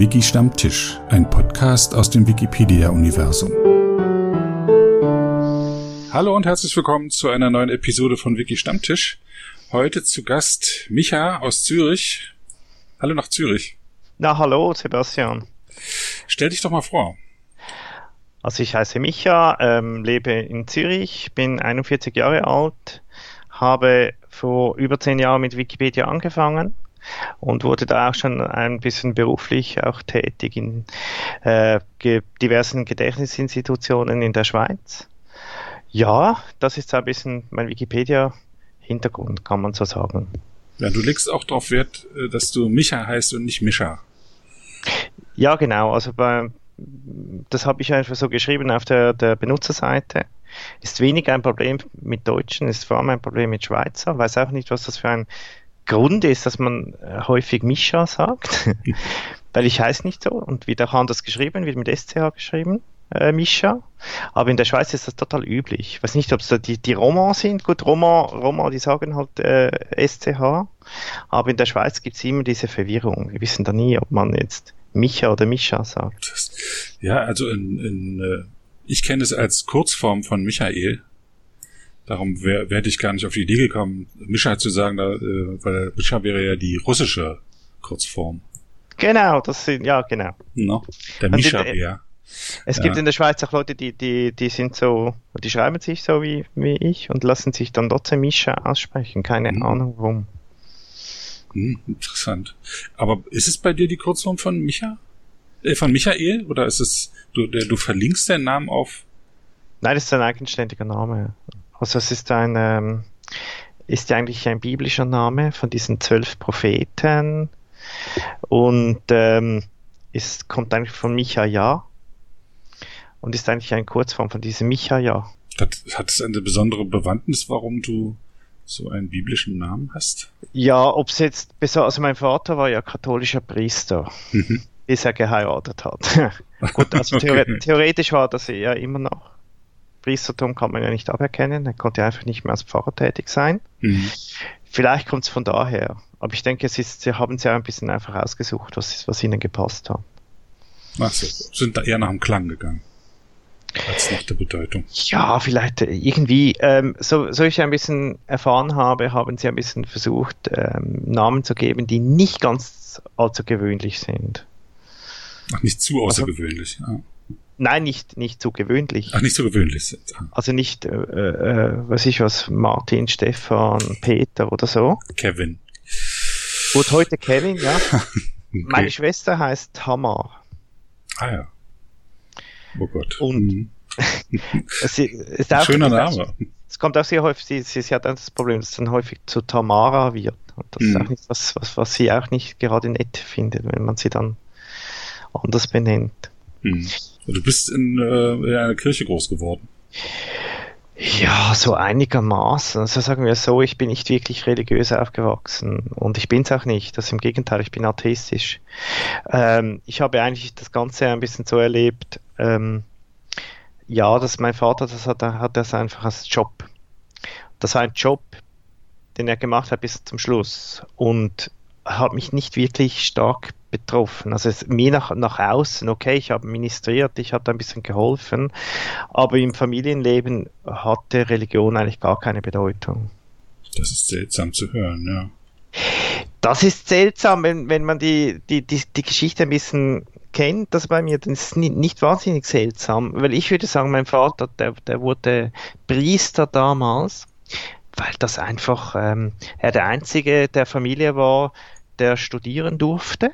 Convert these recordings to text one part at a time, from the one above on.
Wiki Stammtisch, ein Podcast aus dem Wikipedia-Universum. Hallo und herzlich willkommen zu einer neuen Episode von Wiki Stammtisch. Heute zu Gast Micha aus Zürich. Hallo nach Zürich. Na, hallo, Sebastian. Stell dich doch mal vor. Also ich heiße Micha, ähm, lebe in Zürich, bin 41 Jahre alt, habe vor über zehn Jahren mit Wikipedia angefangen und wurde da auch schon ein bisschen beruflich auch tätig in äh, ge diversen Gedächtnisinstitutionen in der Schweiz. Ja, das ist so ein bisschen mein Wikipedia-Hintergrund, kann man so sagen. Ja, du legst auch darauf Wert, äh, dass du Micha heißt und nicht Mischa. Ja, genau. Also bei, das habe ich einfach so geschrieben auf der, der Benutzerseite. Ist weniger ein Problem mit Deutschen, ist vor allem ein Problem mit Schweizer. Weiß auch nicht, was das für ein Grund ist, dass man äh, häufig Mischa sagt, weil ich heiße nicht so und wird auch anders geschrieben, wird mit SCH geschrieben, äh, Mischa. Aber in der Schweiz ist das total üblich. Ich weiß nicht, ob es da die, die Roma sind. Gut, Roma, Roma, die sagen halt äh, SCH, aber in der Schweiz gibt es immer diese Verwirrung. Wir wissen da nie, ob man jetzt Micha oder Mischa sagt. Ja, also in, in äh, ich kenne es als Kurzform von Michael. Darum wäre wär ich gar nicht auf die Idee gekommen, Mischa zu sagen, da, äh, weil Mischa wäre ja die russische Kurzform. Genau, das sind, ja, genau. No, der Mischa wäre. Es ja. gibt in der Schweiz auch Leute, die, die, die sind so, die schreiben sich so wie, wie ich und lassen sich dann trotzdem Mischa aussprechen. Keine mhm. Ahnung warum. Hm, interessant. Aber ist es bei dir die Kurzform von Micha? Äh, von Michael? Oder ist es, du, der, du verlinkst den Namen auf? Nein, das ist ein eigenständiger Name. Also es ist ein, ähm, ist eigentlich ein biblischer Name von diesen zwölf Propheten und ähm, ist, kommt eigentlich von Michaja und ist eigentlich eine Kurzform von diesem Michaja. Hat, hat es eine besondere Bewandtnis, warum du so einen biblischen Namen hast? Ja, ob es jetzt, also mein Vater war ja katholischer Priester, mhm. bis er geheiratet hat. Gut, also okay. theoretisch war das ja immer noch. Priestertum kann man ja nicht aberkennen, er konnte einfach nicht mehr als Pfarrer tätig sein. Mhm. Vielleicht kommt es von daher, aber ich denke, es ist, sie haben es ja ein bisschen einfach ausgesucht, was, was ihnen gepasst hat. Ach so, sind da eher nach dem Klang gegangen als nach der Bedeutung. Ja, vielleicht äh, irgendwie, ähm, so, so ich ein bisschen erfahren habe, haben sie ein bisschen versucht, ähm, Namen zu geben, die nicht ganz allzu gewöhnlich sind. Ach, nicht zu also außergewöhnlich. Also, ja. Nein, nicht, nicht zu gewöhnlich. Ach, nicht zu gewöhnlich sind. Ah. Also nicht, äh, äh, was ich was, Martin, Stefan, Peter oder so. Kevin. Gut, heute Kevin, ja. okay. Meine Schwester heißt Tamar. Ah ja. Oh Gott. Und mhm. es ist auch, Schöner Name. Es kommt auch sehr häufig, sie, sie, sie hat das Problem, dass es dann häufig zu Tamara wird. Und das mhm. ist auch nicht was, was, was sie auch nicht gerade nett findet, wenn man sie dann anders benennt. Mhm. Du bist in, äh, in einer Kirche groß geworden. Ja, so einigermaßen. Also sagen wir so, ich bin nicht wirklich religiös aufgewachsen und ich bin es auch nicht. Das im Gegenteil, ich bin atheistisch. Ähm, ich habe eigentlich das Ganze ein bisschen so erlebt, ähm, ja, dass mein Vater, das hat, hat das einfach als Job. Das war ein Job, den er gemacht hat bis zum Schluss und hat mich nicht wirklich stark betroffen. Also es, mir nach, nach außen, okay, ich habe ministriert, ich habe da ein bisschen geholfen, aber im Familienleben hatte Religion eigentlich gar keine Bedeutung. Das ist seltsam zu hören, ja. Das ist seltsam, wenn, wenn man die, die, die, die Geschichte ein bisschen kennt, das bei mir, dann ist nicht, nicht wahnsinnig seltsam, weil ich würde sagen, mein Vater, der, der wurde Priester damals, weil das einfach ähm, er der einzige der Familie war, der studieren durfte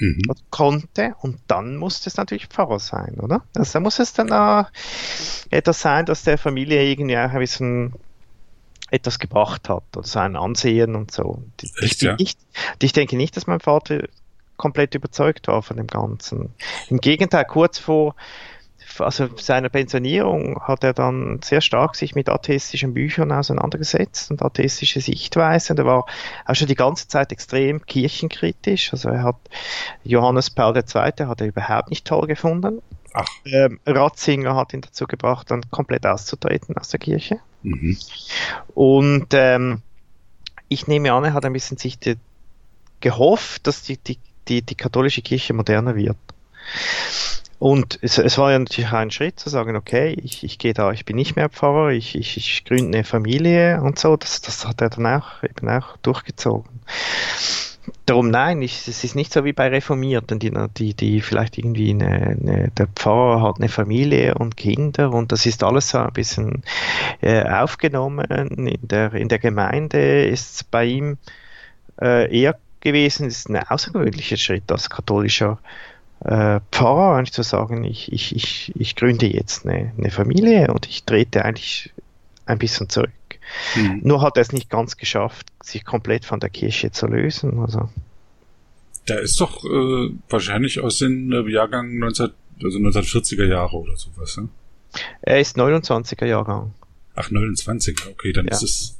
mhm. konnte und dann musste es natürlich Pfarrer sein, oder? Also da muss es dann auch etwas sein, dass der Familie irgendwie auch ein bisschen etwas gebracht hat oder sein Ansehen und so. Echt, ich, ja? nicht, ich denke nicht, dass mein Vater komplett überzeugt war von dem Ganzen. Im Gegenteil, kurz vor also seiner Pensionierung hat er dann sehr stark sich mit atheistischen Büchern auseinandergesetzt und atheistische Sichtweisen. Er war auch schon die ganze Zeit extrem kirchenkritisch. Also er hat Johannes Paul II. hat er überhaupt nicht toll gefunden. Ach. Ähm, Ratzinger hat ihn dazu gebracht, dann komplett auszutreten aus der Kirche. Mhm. Und ähm, ich nehme an, er hat ein bisschen sich die, gehofft, dass die, die die, die katholische Kirche moderner wird. Und es, es war ja natürlich ein Schritt zu sagen, okay, ich, ich gehe da, ich bin nicht mehr Pfarrer, ich, ich, ich gründe eine Familie und so. Das, das hat er dann auch eben auch durchgezogen. Darum nein, ich, es ist nicht so wie bei Reformierten, die, die, die vielleicht irgendwie eine, eine, der Pfarrer hat eine Familie und Kinder und das ist alles so ein bisschen äh, aufgenommen. In der, in der Gemeinde ist es bei ihm äh, eher gewesen, es ist ein außergewöhnlicher Schritt als katholischer äh, Pfarrer, eigentlich zu sagen, ich, ich, ich, ich gründe jetzt eine, eine Familie und ich trete eigentlich ein bisschen zurück. Mhm. Nur hat er es nicht ganz geschafft, sich komplett von der Kirche zu lösen. Also. Der ist doch äh, wahrscheinlich aus dem äh, Jahrgang 19, also 1940er Jahre oder sowas. Ne? Er ist 29er Jahrgang. Ach, 29, okay, dann ja. ist es,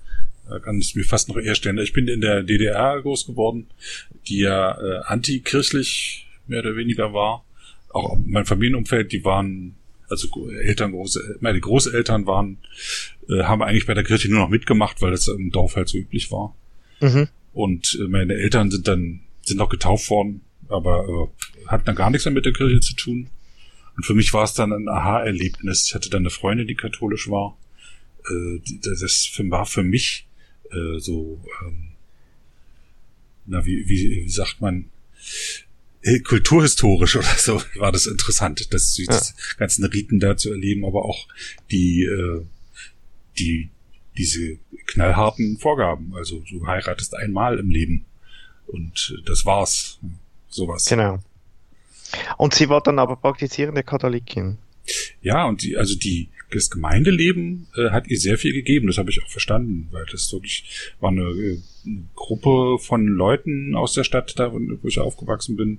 kann ich mir fast noch eher stellen. Ich bin in der DDR groß geworden, die ja äh, antikirchlich mehr oder weniger war. Auch mein Familienumfeld, die waren, also Eltern, große, meine Großeltern waren, äh, haben eigentlich bei der Kirche nur noch mitgemacht, weil das im Dorf halt so üblich war. Mhm. Und äh, meine Eltern sind dann, sind noch getauft worden, aber äh, hatten dann gar nichts mehr mit der Kirche zu tun. Und für mich war es dann ein Aha-Erlebnis. Ich hatte dann eine Freundin, die katholisch war. Äh, das war für mich äh, so, ähm, na, wie, wie, wie sagt man, kulturhistorisch oder so war das interessant, dass die ja. ganzen Riten da zu erleben, aber auch die, äh, die, diese knallharten Vorgaben. Also du heiratest einmal im Leben und das war's. Sowas. Genau. Und sie war dann aber praktizierende Katholikin. Ja, und die, also die, das Gemeindeleben äh, hat ihr sehr viel gegeben, das habe ich auch verstanden, weil das wirklich war eine, äh, eine Gruppe von Leuten aus der Stadt, da wo ich aufgewachsen bin,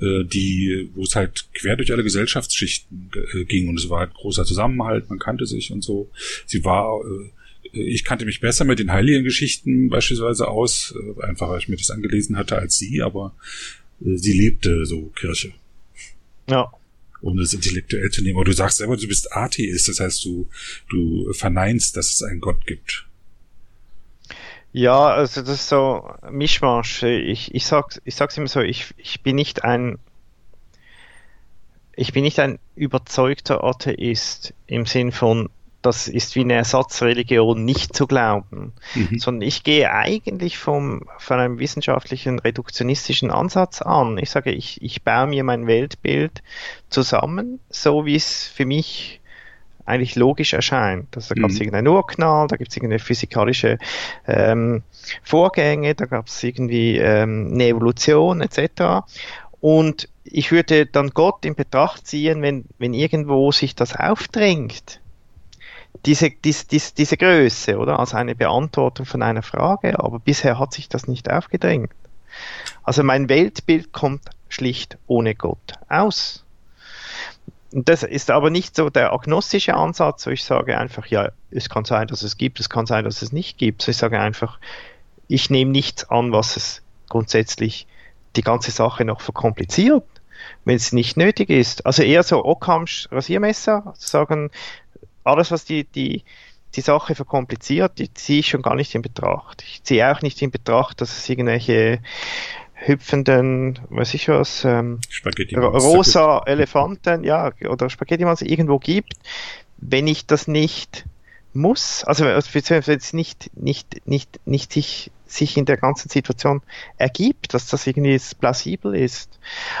äh, die, wo es halt quer durch alle Gesellschaftsschichten äh, ging und es war halt großer Zusammenhalt, man kannte sich und so. Sie war äh, ich kannte mich besser mit den heiligen Geschichten beispielsweise aus, einfach weil ich mir das angelesen hatte als sie, aber sie lebte so Kirche. Ja um das intellektuell zu nehmen. Aber du sagst selber, du bist Atheist, das heißt, du, du verneinst, dass es einen Gott gibt. Ja, also das ist so Mischmasch. Ich, ich, sag, ich sag's immer so, ich, ich bin nicht ein ich bin nicht ein überzeugter Atheist im Sinn von, das ist wie eine Ersatzreligion nicht zu glauben, mhm. sondern ich gehe eigentlich vom, von einem wissenschaftlichen reduktionistischen Ansatz an. Ich sage, ich, ich baue mir mein Weltbild zusammen, so wie es für mich eigentlich logisch erscheint. Also da gab es mhm. irgendeinen Urknall, da gibt es irgendeine physikalische ähm, Vorgänge, da gab es irgendwie ähm, eine Evolution etc. Und ich würde dann Gott in Betracht ziehen, wenn, wenn irgendwo sich das aufdrängt diese, diese, diese, diese Größe, oder? Als eine Beantwortung von einer Frage, aber bisher hat sich das nicht aufgedrängt. Also mein Weltbild kommt schlicht ohne Gott aus. Und das ist aber nicht so der agnostische Ansatz, wo ich sage einfach, ja, es kann sein, dass es gibt, es kann sein, dass es nicht gibt. So ich sage einfach, ich nehme nichts an, was es grundsätzlich die ganze Sache noch verkompliziert, wenn es nicht nötig ist. Also eher so Ockhams Rasiermesser, sagen, alles, was die, die, die Sache verkompliziert, die ziehe ich schon gar nicht in Betracht. Ich ziehe auch nicht in Betracht, dass es irgendwelche hüpfenden, weiß ich was, ähm, rosa Elefanten, ja, oder Spaghetti irgendwo gibt, wenn ich das nicht muss, also wenn es nicht, nicht, nicht, nicht sich, sich in der ganzen Situation ergibt, dass das irgendwie plausibel ist.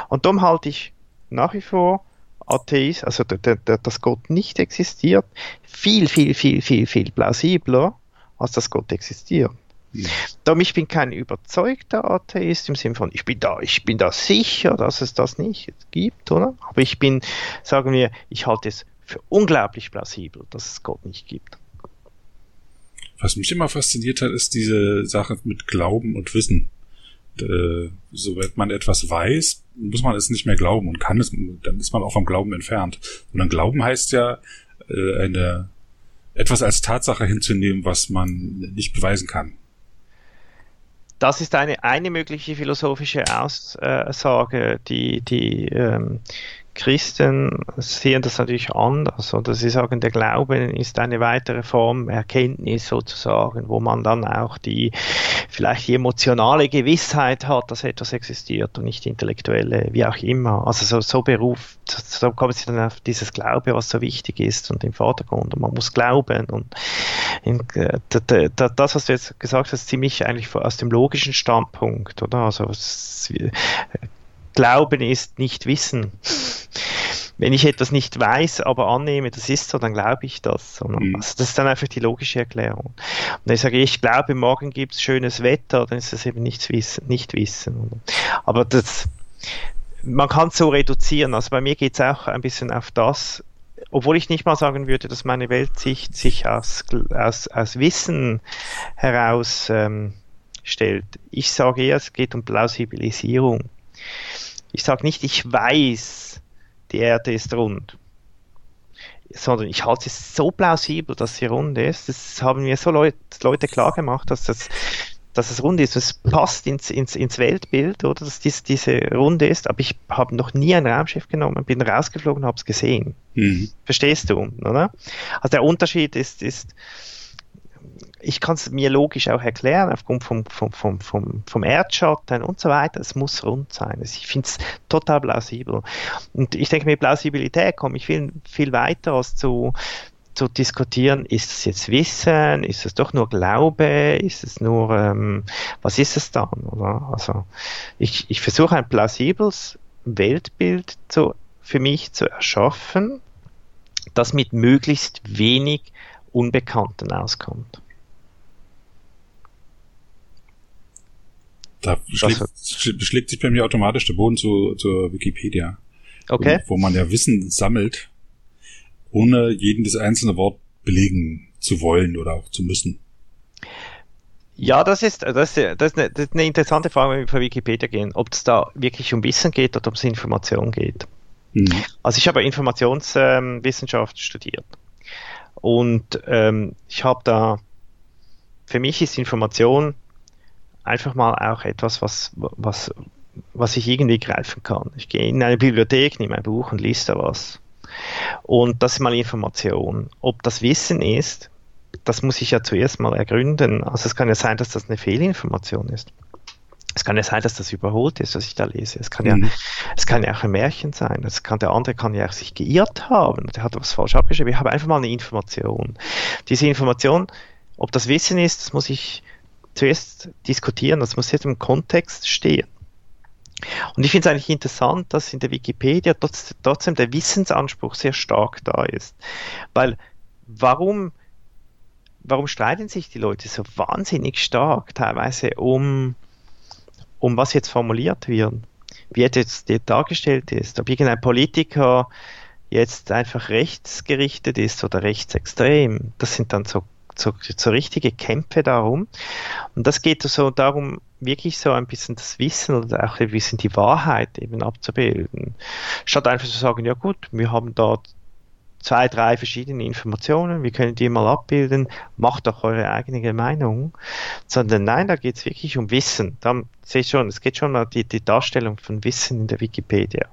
Und darum halte ich nach wie vor Atheist, also dass Gott nicht existiert, viel, viel, viel, viel, viel plausibler, als dass Gott existiert. Ja. Darum ich bin kein überzeugter Atheist im Sinne von, ich bin da, ich bin da sicher, dass es das nicht gibt, oder? Aber ich bin, sagen wir, ich halte es für unglaublich plausibel, dass es Gott nicht gibt. Was mich immer fasziniert hat, ist diese Sache mit Glauben und Wissen äh, sobald man etwas weiß, muss man es nicht mehr glauben und kann es, dann ist man auch vom Glauben entfernt. Und dann Glauben heißt ja, äh, eine, etwas als Tatsache hinzunehmen, was man nicht beweisen kann. Das ist eine, eine mögliche philosophische Aussage, die, die ähm, Christen sehen das natürlich anders. Oder sie sagen, der Glauben ist eine weitere Form Erkenntnis sozusagen, wo man dann auch die vielleicht die emotionale Gewissheit hat, dass etwas existiert und nicht intellektuelle, wie auch immer. Also so, so Beruf, so kommen sie dann auf dieses Glaube, was so wichtig ist und im Vordergrund. Und man muss glauben. Und in, äh, das, was du jetzt gesagt hast, ziemlich eigentlich aus dem logischen Standpunkt, oder? Also Glauben ist nicht Wissen. Wenn ich etwas nicht weiß, aber annehme, das ist so, dann glaube ich das. Mhm. Also das ist dann einfach die logische Erklärung. Und wenn ich sage, ich glaube, morgen gibt es schönes Wetter, dann ist das eben nichts wissen, nicht Wissen. Aber das, man kann es so reduzieren. Also bei mir geht es auch ein bisschen auf das, obwohl ich nicht mal sagen würde, dass meine Weltsicht sich aus, aus, aus Wissen heraus ähm, stellt. Ich sage eher, es geht um Plausibilisierung. Ich sage nicht, ich weiß, die Erde ist rund, sondern ich halte es so plausibel, dass sie rund ist. Das haben mir so Leut, Leute klar gemacht, dass das dass es rund ist. Es passt ins, ins, ins Weltbild, oder dass dies, diese Runde ist. Aber ich habe noch nie ein Raumschiff genommen, bin rausgeflogen, habe es gesehen. Mhm. Verstehst du, oder? Also der Unterschied ist, ist ich kann es mir logisch auch erklären, aufgrund vom, vom, vom, vom, vom Erdschatten und so weiter. Es muss rund sein. Ich finde es total plausibel. Und ich denke, mit Plausibilität komme ich viel, viel weiter als zu, zu diskutieren, ist es jetzt Wissen, ist es doch nur Glaube, ist es nur, ähm, was ist es dann? Oder? Also ich, ich versuche ein plausibles Weltbild zu, für mich zu erschaffen, das mit möglichst wenig Unbekannten auskommt. Da schlägt, schlägt, sich bei mir automatisch der Boden zu, zur Wikipedia. Okay. Wo, wo man ja Wissen sammelt, ohne jedes einzelne Wort belegen zu wollen oder auch zu müssen. Ja, das ist, das, ist, das, ist eine, das ist eine interessante Frage, wenn wir von Wikipedia gehen, ob es da wirklich um Wissen geht oder ob es um Information geht. Mhm. Also ich habe Informationswissenschaft ähm, studiert und ähm, ich habe da, für mich ist Information einfach mal auch etwas, was, was, was ich irgendwie greifen kann. Ich gehe in eine Bibliothek, nehme ein Buch und lese da was. Und das ist mal Information. Ob das Wissen ist, das muss ich ja zuerst mal ergründen. Also es kann ja sein, dass das eine Fehlinformation ist. Es kann ja sein, dass das überholt ist, was ich da lese. Es kann ja, mhm. es kann ja auch ein Märchen sein. Es kann, der andere kann ja auch sich geirrt haben. Der hat was falsch abgeschrieben. Ich habe einfach mal eine Information. Diese Information, ob das Wissen ist, das muss ich zuerst diskutieren, das muss jetzt im Kontext stehen. Und ich finde es eigentlich interessant, dass in der Wikipedia trotzdem der Wissensanspruch sehr stark da ist. Weil warum, warum streiten sich die Leute so wahnsinnig stark teilweise um, um was jetzt formuliert wird? Wie jetzt dargestellt ist, ob irgendein Politiker jetzt einfach rechtsgerichtet ist oder rechtsextrem. Das sind dann so so, so richtige Kämpfe darum. Und das geht so darum, wirklich so ein bisschen das Wissen oder auch ein bisschen die Wahrheit eben abzubilden. Statt einfach zu sagen, ja gut, wir haben da zwei, drei verschiedene Informationen, wir können die mal abbilden, macht doch eure eigene Meinung, sondern nein, da geht es wirklich um Wissen. Da seht schon, es geht schon um die, die Darstellung von Wissen in der Wikipedia.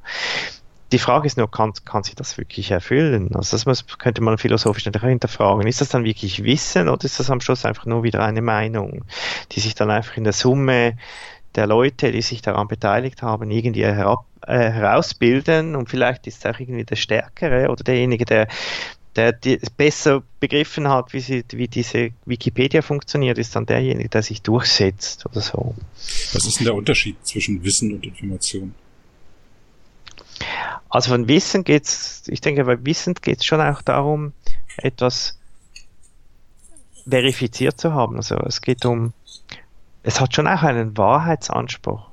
Die Frage ist nur, kann, kann sie das wirklich erfüllen? Also das muss, könnte man philosophisch hinterfragen. Ist das dann wirklich Wissen oder ist das am Schluss einfach nur wieder eine Meinung, die sich dann einfach in der Summe der Leute, die sich daran beteiligt haben, irgendwie herab, äh, herausbilden und vielleicht ist es auch irgendwie der Stärkere oder derjenige, der der die besser begriffen hat, wie, sie, wie diese Wikipedia funktioniert, ist dann derjenige, der sich durchsetzt oder so. Was ist denn der Unterschied zwischen Wissen und Information? Also von Wissen geht es, ich denke, bei Wissen geht es schon auch darum, etwas verifiziert zu haben. Also es geht um, es hat schon auch einen Wahrheitsanspruch.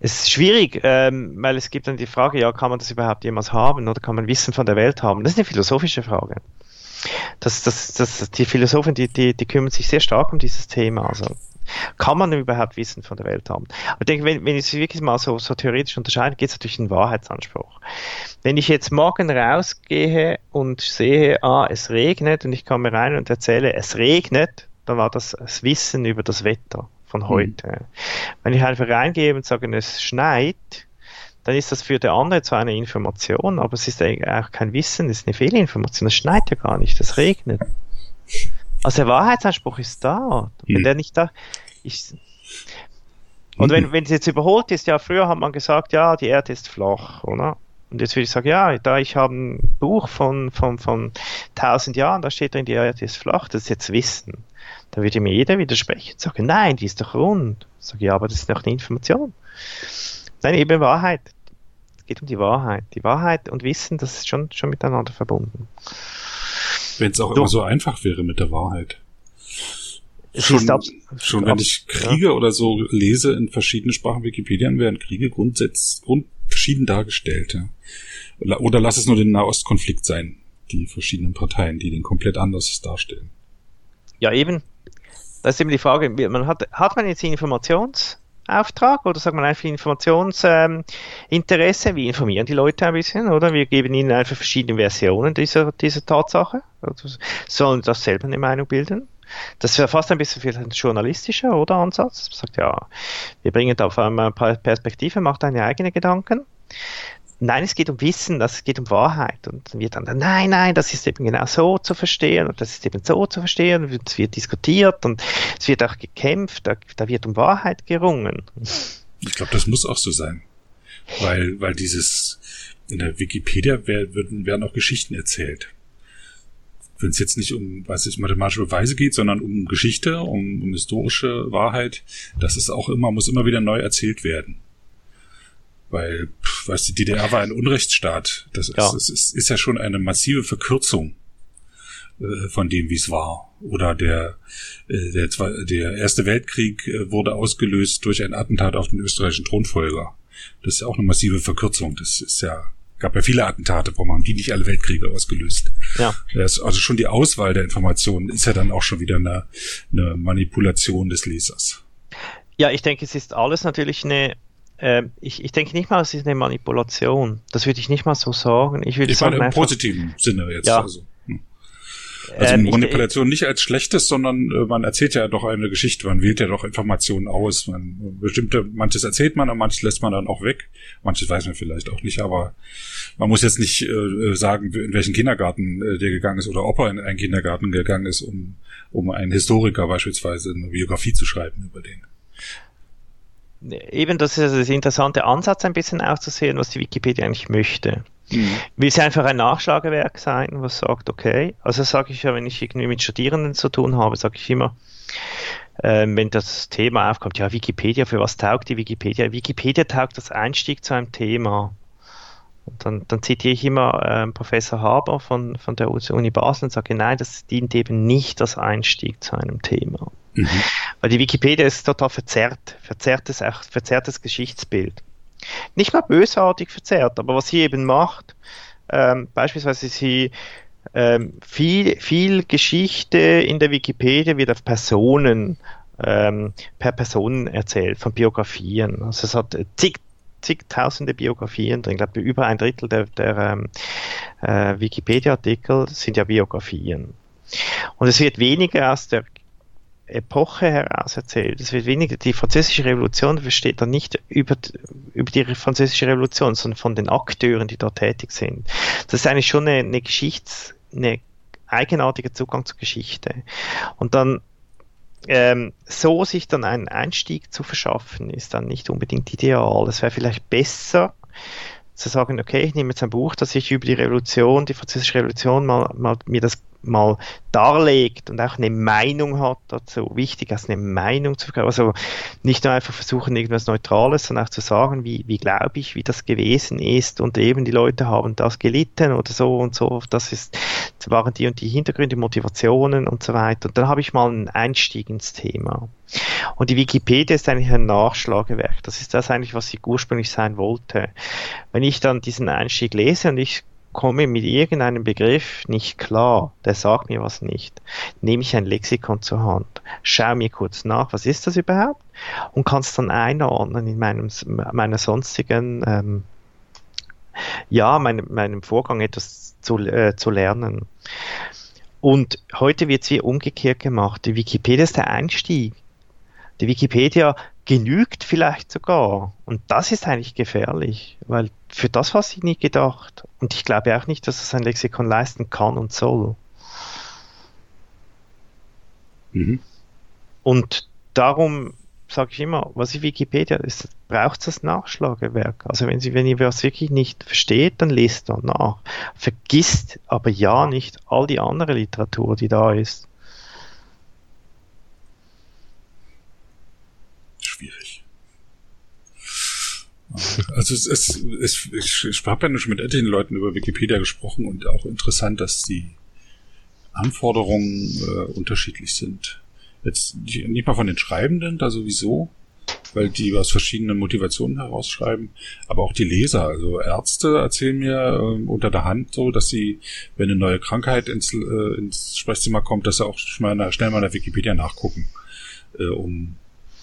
Es ist schwierig, ähm, weil es gibt dann die Frage, ja, kann man das überhaupt jemals haben oder kann man Wissen von der Welt haben? Das ist eine philosophische Frage. Das, das, das, die Philosophen, die, die, die kümmern sich sehr stark um dieses Thema. Also kann man überhaupt Wissen von der Welt haben? Ich denke, wenn, wenn ich es wirklich mal so, so theoretisch unterscheide, geht es natürlich einen Wahrheitsanspruch. Wenn ich jetzt morgen rausgehe und sehe, ah, es regnet und ich komme rein und erzähle, es regnet, dann war das das Wissen über das Wetter von mhm. heute. Mhm. Wenn ich einfach reingehe und sage, es schneit, dann ist das für den anderen zwar eine Information, aber es ist auch kein Wissen, es ist eine Fehlinformation. Es schneit ja gar nicht, es regnet. Also der Wahrheitsanspruch ist da. Wenn hm. der nicht da ist. Und wenn, hm. wenn es jetzt überholt ist, ja, früher hat man gesagt, ja, die Erde ist flach, oder? Und jetzt würde ich sagen, ja, da ich habe ein Buch von, von, von 1000 Jahren, da steht drin, die Erde ist flach, das ist jetzt Wissen. Da würde mir jeder widersprechen und sagen, nein, die ist doch rund. Ich sage, ja, aber das ist noch eine Information. Nein, eben Wahrheit. Es geht um die Wahrheit. Die Wahrheit und Wissen, das ist schon, schon miteinander verbunden. Wenn es auch so. immer so einfach wäre mit der Wahrheit. schon, ab, schon wenn ich Kriege ja. oder so lese in verschiedenen Sprachen Wikipedia, werden Kriege grundsätzlich grund, verschieden dargestellt. Ja. Oder lass es nur den Nahostkonflikt sein, die verschiedenen Parteien, die den komplett anders darstellen. Ja, eben. Das ist eben die Frage, man hat, hat man jetzt Informationsauftrag oder sagt man einfach Informationsinteresse? Ähm, wir informieren die Leute ein bisschen, oder? Wir geben ihnen einfach verschiedene Versionen dieser, dieser Tatsache. Also sollen das selber eine Meinung bilden. Das wäre fast ein bisschen ein journalistischer, oder Ansatz. Man sagt, ja, wir bringen da auf einmal ein paar Perspektiven, macht deine eigenen Gedanken. Nein, es geht um Wissen, es geht um Wahrheit. Und wird dann, nein, nein, das ist eben genau so zu verstehen und das ist eben so zu verstehen. Und es wird diskutiert und es wird auch gekämpft, da, da wird um Wahrheit gerungen. Ich glaube, das muss auch so sein. Weil, weil dieses, in der Wikipedia werden, werden auch Geschichten erzählt. Wenn es jetzt nicht um, weiß ich, mathematische Beweise geht, sondern um Geschichte, um, um historische Wahrheit, das ist auch immer, muss immer wieder neu erzählt werden. Weil, pff, weißt du, die DDR war ein Unrechtsstaat. Das ja. ist, ist, ist ja schon eine massive Verkürzung äh, von dem, wie es war. Oder der, äh, der, der Erste Weltkrieg äh, wurde ausgelöst durch ein Attentat auf den österreichischen Thronfolger. Das ist ja auch eine massive Verkürzung. Das ist ja, gab ja viele Attentate, warum haben die nicht alle Weltkriege ausgelöst? Ja. also schon die Auswahl der Informationen ist ja dann auch schon wieder eine, eine Manipulation des Lesers. Ja, ich denke, es ist alles natürlich eine äh, ich, ich denke nicht mal, es ist eine Manipulation. Das würde ich nicht mal so sagen. Ich würde ich sagen, meine im positiven Sinne jetzt. Ja. Also, hm. also ähm, Manipulation ich, nicht als schlechtes, sondern äh, man erzählt ja doch eine Geschichte, man wählt ja doch Informationen aus. Man, bestimmte, manches erzählt man und manches lässt man dann auch weg. Manches weiß man vielleicht auch nicht, aber man muss jetzt nicht äh, sagen, in welchen Kindergarten äh, der gegangen ist oder ob er in einen Kindergarten gegangen ist, um, um einen Historiker beispielsweise eine Biografie zu schreiben über den eben das ist das interessante Ansatz, ein bisschen auszusehen, was die Wikipedia eigentlich möchte. Mhm. Will sie einfach ein Nachschlagewerk sein, was sagt, okay, also sage ich ja, wenn ich irgendwie mit Studierenden zu tun habe, sage ich immer, äh, wenn das Thema aufkommt, ja, Wikipedia, für was taugt die Wikipedia? Wikipedia taugt das Einstieg zu einem Thema. Und dann, dann zitiere ich immer äh, Professor Haber von, von der Uni Basel und sage, nein, das dient eben nicht als Einstieg zu einem Thema. Mhm. Weil die Wikipedia ist total verzerrt, verzerrtes, verzerrtes Geschichtsbild. Nicht mal bösartig verzerrt, aber was sie eben macht, ähm, beispielsweise sie ähm, viel, viel Geschichte in der Wikipedia wird auf Personen ähm, per Personen erzählt, von Biografien. Also es hat zig, zigtausende Biografien drin. Ich glaube, über ein Drittel der, der ähm, äh, Wikipedia-Artikel sind ja Biografien. Und es wird weniger aus der Epoche heraus erzählt. Es wird weniger, die französische Revolution besteht dann nicht über, über die französische Revolution, sondern von den Akteuren, die dort tätig sind. Das ist eigentlich schon eine, eine Geschichts, eine eigenartiger Zugang zur Geschichte. Und dann ähm, so sich dann einen Einstieg zu verschaffen, ist dann nicht unbedingt ideal. Es wäre vielleicht besser, zu sagen, okay, ich nehme jetzt ein Buch, das ich über die Revolution, die französische Revolution mal, mal mir das mal darlegt und auch eine Meinung hat dazu. Wichtig ist eine Meinung zu bekommen. Also nicht nur einfach versuchen, irgendwas Neutrales, sondern auch zu sagen, wie, wie glaube ich, wie das gewesen ist und eben die Leute haben das gelitten oder so und so. Das ist, waren die und die Hintergründe, Motivationen und so weiter. Und dann habe ich mal einen Einstieg ins Thema. Und die Wikipedia ist eigentlich ein Nachschlagewerk. Das ist das eigentlich, was sie ursprünglich sein wollte. Wenn ich dann diesen Einstieg lese und ich komme mit irgendeinem Begriff nicht klar, der sagt mir was nicht, nehme ich ein Lexikon zur Hand, schaue mir kurz nach, was ist das überhaupt und kann es dann einordnen in meinem, meiner sonstigen, ähm, ja, meinem, meinem Vorgang etwas zu, äh, zu lernen. Und heute wird es wie umgekehrt gemacht. Die Wikipedia ist der Einstieg. Die Wikipedia genügt vielleicht sogar. Und das ist eigentlich gefährlich, weil für das war sie nie gedacht. Und ich glaube auch nicht, dass es ein Lexikon leisten kann und soll. Mhm. Und darum sage ich immer, was ist Wikipedia ist, braucht das Nachschlagewerk. Also wenn Sie, wenn ihr was wirklich nicht versteht, dann lest dann nach. Vergisst aber ja nicht all die andere Literatur, die da ist. Schwierig. Also es, es, es ich, ich habe ja schon mit etlichen Leuten über Wikipedia gesprochen und auch interessant, dass die Anforderungen äh, unterschiedlich sind. Jetzt nicht mal von den Schreibenden, da sowieso, weil die aus verschiedenen Motivationen herausschreiben, aber auch die Leser. Also Ärzte erzählen mir äh, unter der Hand so, dass sie, wenn eine neue Krankheit ins, äh, ins Sprechzimmer kommt, dass sie auch schnell mal, schnell in der Wikipedia nachgucken, äh, um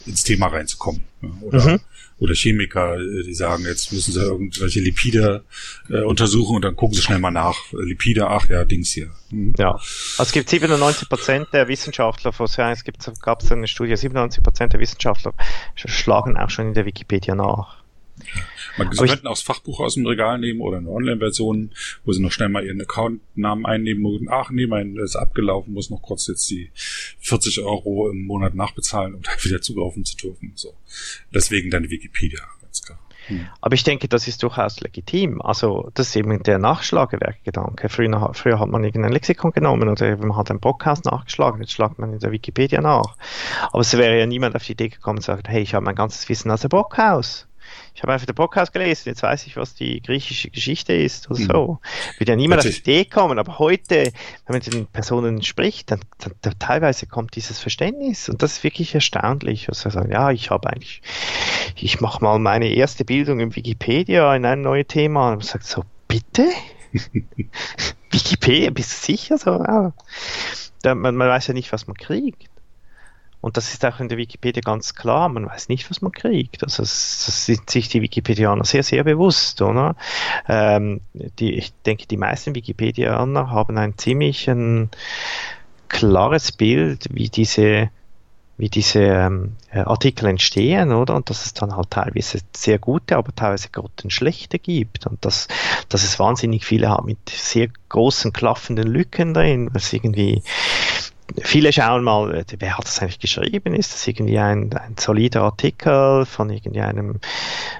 ins Thema reinzukommen. Ja, oder, mhm. Oder Chemiker, äh, die sagen, jetzt müssen sie irgendwelche Lipide äh, untersuchen und dann gucken sie schnell mal nach. Lipide, ach ja, Dings hier. Mhm. Ja, also es gibt 97 Prozent der Wissenschaftler, vor es gibt, gab es eine Studie, 97 Prozent der Wissenschaftler schlagen auch schon in der Wikipedia nach. Man Sie könnten auch das Fachbuch aus dem Regal nehmen oder eine Online-Version, wo Sie noch schnell mal Ihren Account-Namen einnehmen müssen. Ach nee, mein ist abgelaufen, muss noch kurz jetzt die 40 Euro im Monat nachbezahlen, um da wieder zugreifen zu dürfen. So. Deswegen dann Wikipedia, ganz klar. Hm. Aber ich denke, das ist durchaus legitim. Also, das ist eben der Nachschlagewerkgedanke. Früher, früher hat man irgendein Lexikon genommen oder man hat einen Podcast nachgeschlagen, jetzt schlagt man in der Wikipedia nach. Aber es wäre ja niemand auf die Idee gekommen und sagt, hey, ich habe mein ganzes Wissen aus der Brockhaus ich habe einfach den Podcast gelesen, jetzt weiß ich, was die griechische Geschichte ist oder so. Mhm. Wird ja niemand auf die Idee kommen, aber heute, wenn man mit den Personen spricht, dann, dann, dann, teilweise kommt dieses Verständnis und das ist wirklich erstaunlich. Also sagen, ja, ich habe eigentlich, ich mache mal meine erste Bildung in Wikipedia in ein neues Thema und man sagt so, bitte? Wikipedia, bist du sicher so? Ja. Man, man weiß ja nicht, was man kriegt. Und das ist auch in der Wikipedia ganz klar, man weiß nicht, was man kriegt. Also das sind sich die Wikipedianer sehr, sehr bewusst, oder? Ähm, die, ich denke, die meisten Wikipedianer haben ein ziemlich ein klares Bild, wie diese wie diese ähm, äh, Artikel entstehen, oder? Und dass es dann halt teilweise sehr gute, aber teilweise grottenschlechte gibt. Und dass, dass es wahnsinnig viele haben mit sehr großen klaffenden Lücken drin, was irgendwie viele schauen mal, äh, wer hat das eigentlich geschrieben? Ist das irgendwie ein, ein solider Artikel von irgendeinem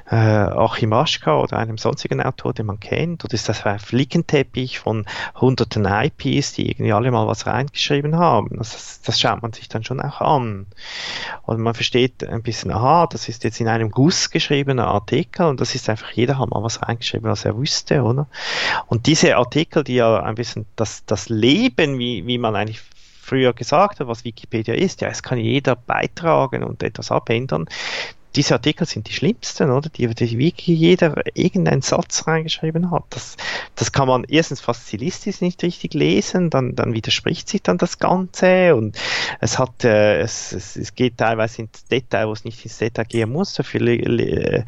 äh, Achim Aschka oder einem sonstigen Autor, den man kennt? Oder ist das ein Flickenteppich von hunderten IPs, die irgendwie alle mal was reingeschrieben haben? Das, das schaut man sich dann schon auch an. Und man versteht ein bisschen, aha, das ist jetzt in einem Guss geschriebener Artikel und das ist einfach, jeder hat mal was reingeschrieben, was er wüsste, oder? Und diese Artikel, die ja ein bisschen das, das Leben, wie, wie man eigentlich früher gesagt hat, was Wikipedia ist, ja, es kann jeder beitragen und etwas abändern. Diese Artikel sind die schlimmsten, oder? Die, die wirklich jeder irgendeinen Satz reingeschrieben hat. Das, das kann man erstens fast stilistisch nicht richtig lesen, dann, dann widerspricht sich dann das Ganze und es hat, äh, es, es, es geht teilweise ins Detail, wo es nicht ins Detail gehen muss. Viele, äh,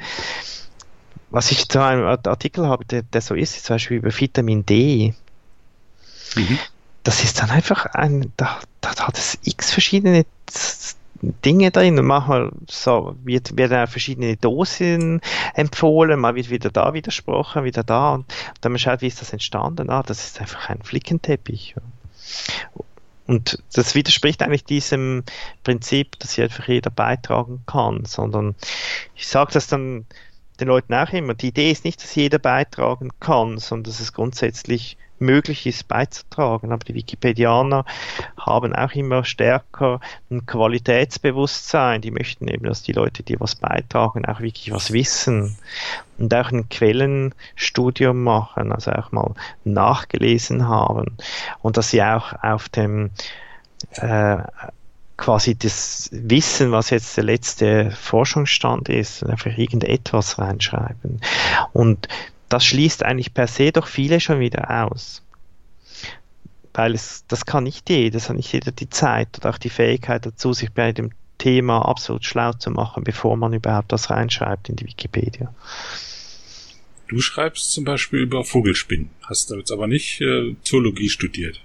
was ich zu einem Artikel habe, der, der so ist, ist zum Beispiel über Vitamin D. Mhm das ist dann einfach ein, da, da hat es x verschiedene Dinge drin und manchmal so wird, werden verschiedene Dosen empfohlen, mal wird wieder da widersprochen, wieder da und dann man schaut, wie ist das entstanden? Ah, das ist einfach ein Flickenteppich. Und das widerspricht eigentlich diesem Prinzip, dass hier einfach jeder beitragen kann, sondern ich sage das dann den Leuten auch immer, die Idee ist nicht, dass jeder beitragen kann, sondern dass es grundsätzlich möglich ist beizutragen. Aber die Wikipedianer haben auch immer stärker ein Qualitätsbewusstsein. Die möchten eben, dass die Leute, die was beitragen, auch wirklich was wissen und auch ein Quellenstudium machen, also auch mal nachgelesen haben und dass sie auch auf dem äh, quasi das Wissen, was jetzt der letzte Forschungsstand ist, einfach irgendetwas reinschreiben. Und das schließt eigentlich per se doch viele schon wieder aus. Weil es, das kann nicht jeder, das hat nicht jeder die Zeit oder auch die Fähigkeit dazu, sich bei dem Thema absolut schlau zu machen, bevor man überhaupt das reinschreibt in die Wikipedia. Du schreibst zum Beispiel über Vogelspinnen, hast du jetzt aber nicht äh, Zoologie studiert.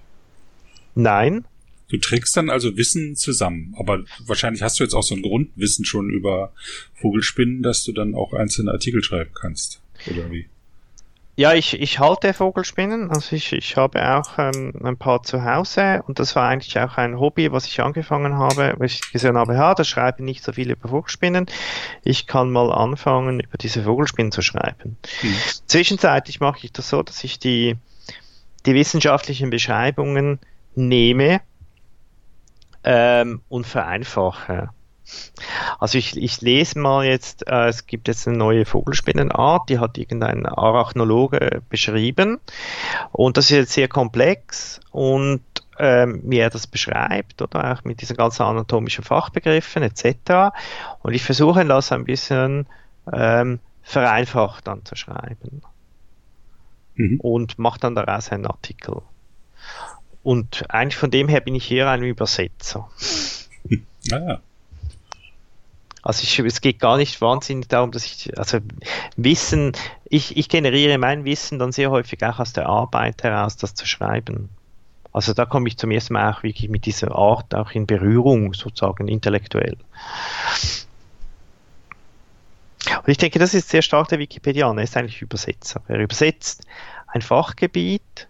Nein, Du trägst dann also Wissen zusammen, aber wahrscheinlich hast du jetzt auch so ein Grundwissen schon über Vogelspinnen, dass du dann auch einzelne Artikel schreiben kannst, oder wie? Ja, ich, ich halte Vogelspinnen. Also ich, ich habe auch ähm, ein paar zu Hause und das war eigentlich auch ein Hobby, was ich angefangen habe, weil ich gesehen habe, ja, da schreibe ich nicht so viel über Vogelspinnen. Ich kann mal anfangen, über diese Vogelspinnen zu schreiben. Mhm. Zwischenzeitlich mache ich das so, dass ich die, die wissenschaftlichen Beschreibungen nehme ähm, und vereinfache. Also ich, ich lese mal jetzt, äh, es gibt jetzt eine neue Vogelspinnenart, die hat irgendein Arachnologe beschrieben und das ist jetzt sehr komplex und ähm, wie er das beschreibt oder auch mit diesen ganzen anatomischen Fachbegriffen etc. Und ich versuche das ein bisschen ähm, vereinfacht dann zu schreiben mhm. und mache dann daraus einen Artikel. Und eigentlich von dem her bin ich eher ein Übersetzer. Ah, also ich, es geht gar nicht wahnsinnig darum, dass ich, also Wissen, ich, ich generiere mein Wissen dann sehr häufig auch aus der Arbeit heraus, das zu schreiben. Also da komme ich zum ersten Mal auch wirklich mit dieser Art auch in Berührung, sozusagen intellektuell. Und ich denke, das ist sehr stark der Wikipedianer, er ist eigentlich Übersetzer. Er übersetzt ein Fachgebiet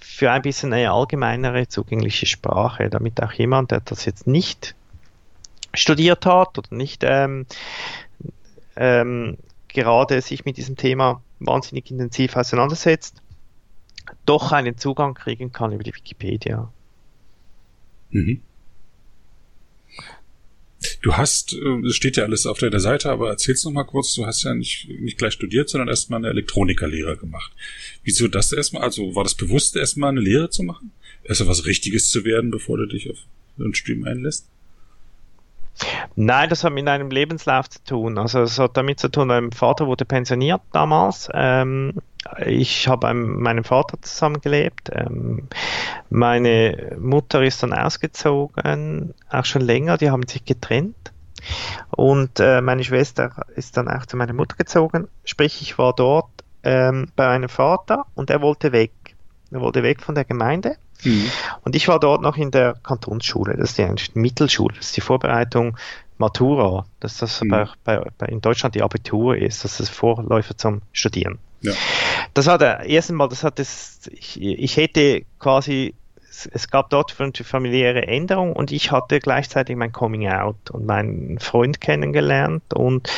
für ein bisschen eine allgemeinere zugängliche Sprache, damit auch jemand, der das jetzt nicht studiert hat oder nicht ähm, ähm, gerade sich mit diesem Thema wahnsinnig intensiv auseinandersetzt, doch einen Zugang kriegen kann über die Wikipedia. Mhm. Du hast, äh, es steht ja alles auf deiner Seite, aber erzähl's noch mal kurz, du hast ja nicht, nicht gleich studiert, sondern erstmal eine Elektronikerlehre gemacht. Wieso das erstmal? Also war das bewusst, erstmal eine Lehre zu machen? Erstmal was Richtiges zu werden, bevor du dich auf ein Studium einlässt? Nein, das hat mit einem Lebenslauf zu tun. Also es hat damit zu tun, mein Vater wurde pensioniert damals. Ähm, ich habe mit meinem Vater zusammengelebt. Ähm, meine Mutter ist dann ausgezogen, auch schon länger, die haben sich getrennt. Und äh, meine Schwester ist dann auch zu meiner Mutter gezogen. Sprich, ich war dort ähm, bei meinem Vater und er wollte weg. Er wollte weg von der Gemeinde. Mhm. Und ich war dort noch in der Kantonsschule, das ist die Mittelschule, das ist die Vorbereitung Matura, dass das mhm. bei, bei, bei in Deutschland die Abitur ist, das ist Vorläufer zum Studieren. Ja. Das war der erste Mal, das hat es, ich, ich hätte quasi, es, es gab dort eine familiäre Änderung und ich hatte gleichzeitig mein Coming Out und meinen Freund kennengelernt und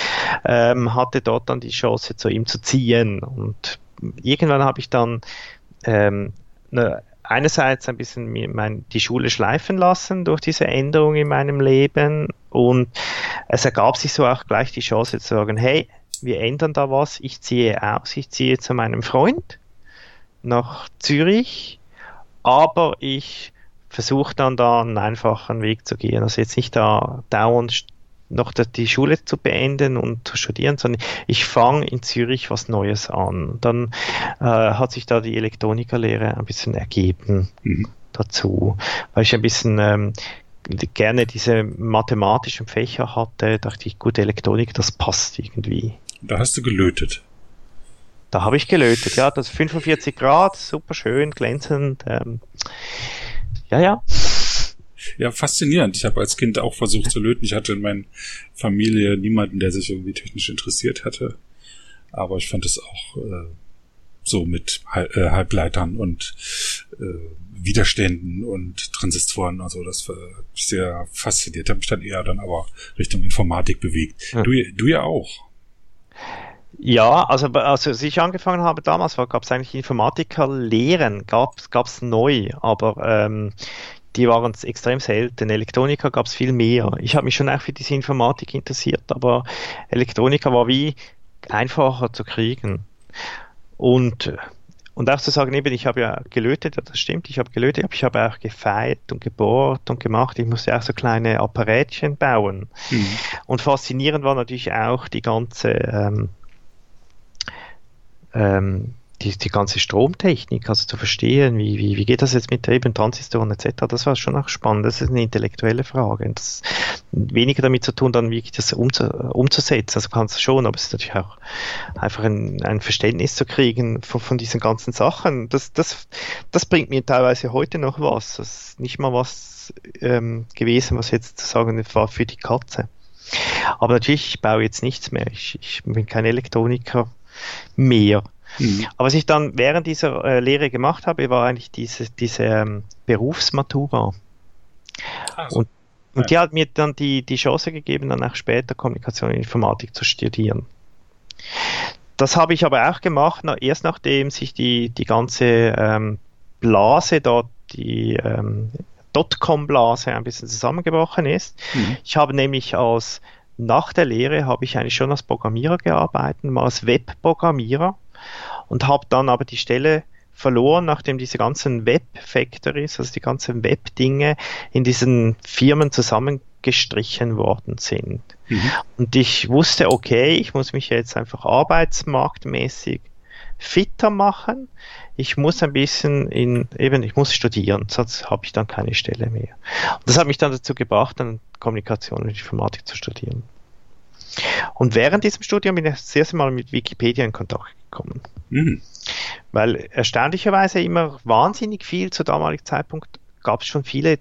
ähm, hatte dort dann die Chance, zu ihm zu ziehen. Und irgendwann habe ich dann ähm, eine einerseits ein bisschen mein, die Schule schleifen lassen durch diese Änderung in meinem Leben und es ergab sich so auch gleich die Chance zu sagen, hey, wir ändern da was, ich ziehe aus, ich ziehe zu meinem Freund nach Zürich, aber ich versuche dann da einen einfachen Weg zu gehen, also jetzt nicht da dauernd noch die Schule zu beenden und zu studieren, sondern ich fange in Zürich was Neues an. Dann äh, hat sich da die Elektronikerlehre ein bisschen ergeben mhm. dazu, weil ich ein bisschen ähm, gerne diese mathematischen Fächer hatte, dachte ich, gut, Elektronik, das passt irgendwie. Da hast du gelötet. Da habe ich gelötet, ja, das 45 Grad, super schön, glänzend. Ähm, ja, ja. Ja, faszinierend. Ich habe als Kind auch versucht zu löten. Ich hatte in meiner Familie niemanden, der sich irgendwie technisch interessiert hatte. Aber ich fand es auch äh, so mit äh, Halbleitern und äh, Widerständen und Transistoren, also das war sehr fasziniert. Habe mich dann eher dann aber Richtung Informatik bewegt. Ja. Du, du ja auch. Ja, also, also als ich angefangen habe damals, gab es eigentlich Informatikerlehren, gab es neu, aber ähm, die waren extrem selten. Elektroniker gab es viel mehr. Ich habe mich schon auch für diese Informatik interessiert, aber Elektroniker war wie einfacher zu kriegen. Und, und auch zu sagen, eben, ich habe ja gelötet, das stimmt, ich habe gelötet, aber ich habe auch gefeilt und gebohrt und gemacht. Ich musste auch so kleine Apparätchen bauen. Mhm. Und faszinierend war natürlich auch die ganze ähm, ähm, die, die ganze Stromtechnik, also zu verstehen, wie, wie, wie geht das jetzt mit eben Transistoren etc., das war schon auch spannend. Das ist eine intellektuelle Frage. Und das weniger damit zu tun, dann wirklich das umzu, umzusetzen. Also kannst du schon, aber es ist natürlich auch einfach ein, ein Verständnis zu kriegen von, von diesen ganzen Sachen. Das, das, das bringt mir teilweise heute noch was. Das ist nicht mal was ähm, gewesen, was jetzt zu sagen war für die Katze. Aber natürlich, ich baue jetzt nichts mehr. Ich, ich bin kein Elektroniker mehr. Mhm. Aber was ich dann während dieser äh, Lehre gemacht habe, war eigentlich diese, diese ähm, Berufsmatura. So. Und, und ja. die hat mir dann die, die Chance gegeben, dann auch später Kommunikation und Informatik zu studieren. Das habe ich aber auch gemacht, erst nachdem sich die, die ganze ähm, Blase dort, die ähm, Dotcom-Blase ein bisschen zusammengebrochen ist. Mhm. Ich habe nämlich als nach der Lehre habe ich eigentlich schon als Programmierer gearbeitet, mal als Webprogrammierer und habe dann aber die Stelle verloren, nachdem diese ganzen Web-Factories, also die ganzen Web-Dinge in diesen Firmen zusammengestrichen worden sind. Mhm. Und ich wusste, okay, ich muss mich jetzt einfach arbeitsmarktmäßig fitter machen. Ich muss ein bisschen in, eben, ich muss studieren, sonst habe ich dann keine Stelle mehr. Und das hat mich dann dazu gebracht, dann Kommunikation und Informatik zu studieren. Und während diesem Studium bin ich das erste Mal mit Wikipedia in Kontakt gekommen. Mhm. Weil erstaunlicherweise immer wahnsinnig viel zu damaligen Zeitpunkt gab es schon viele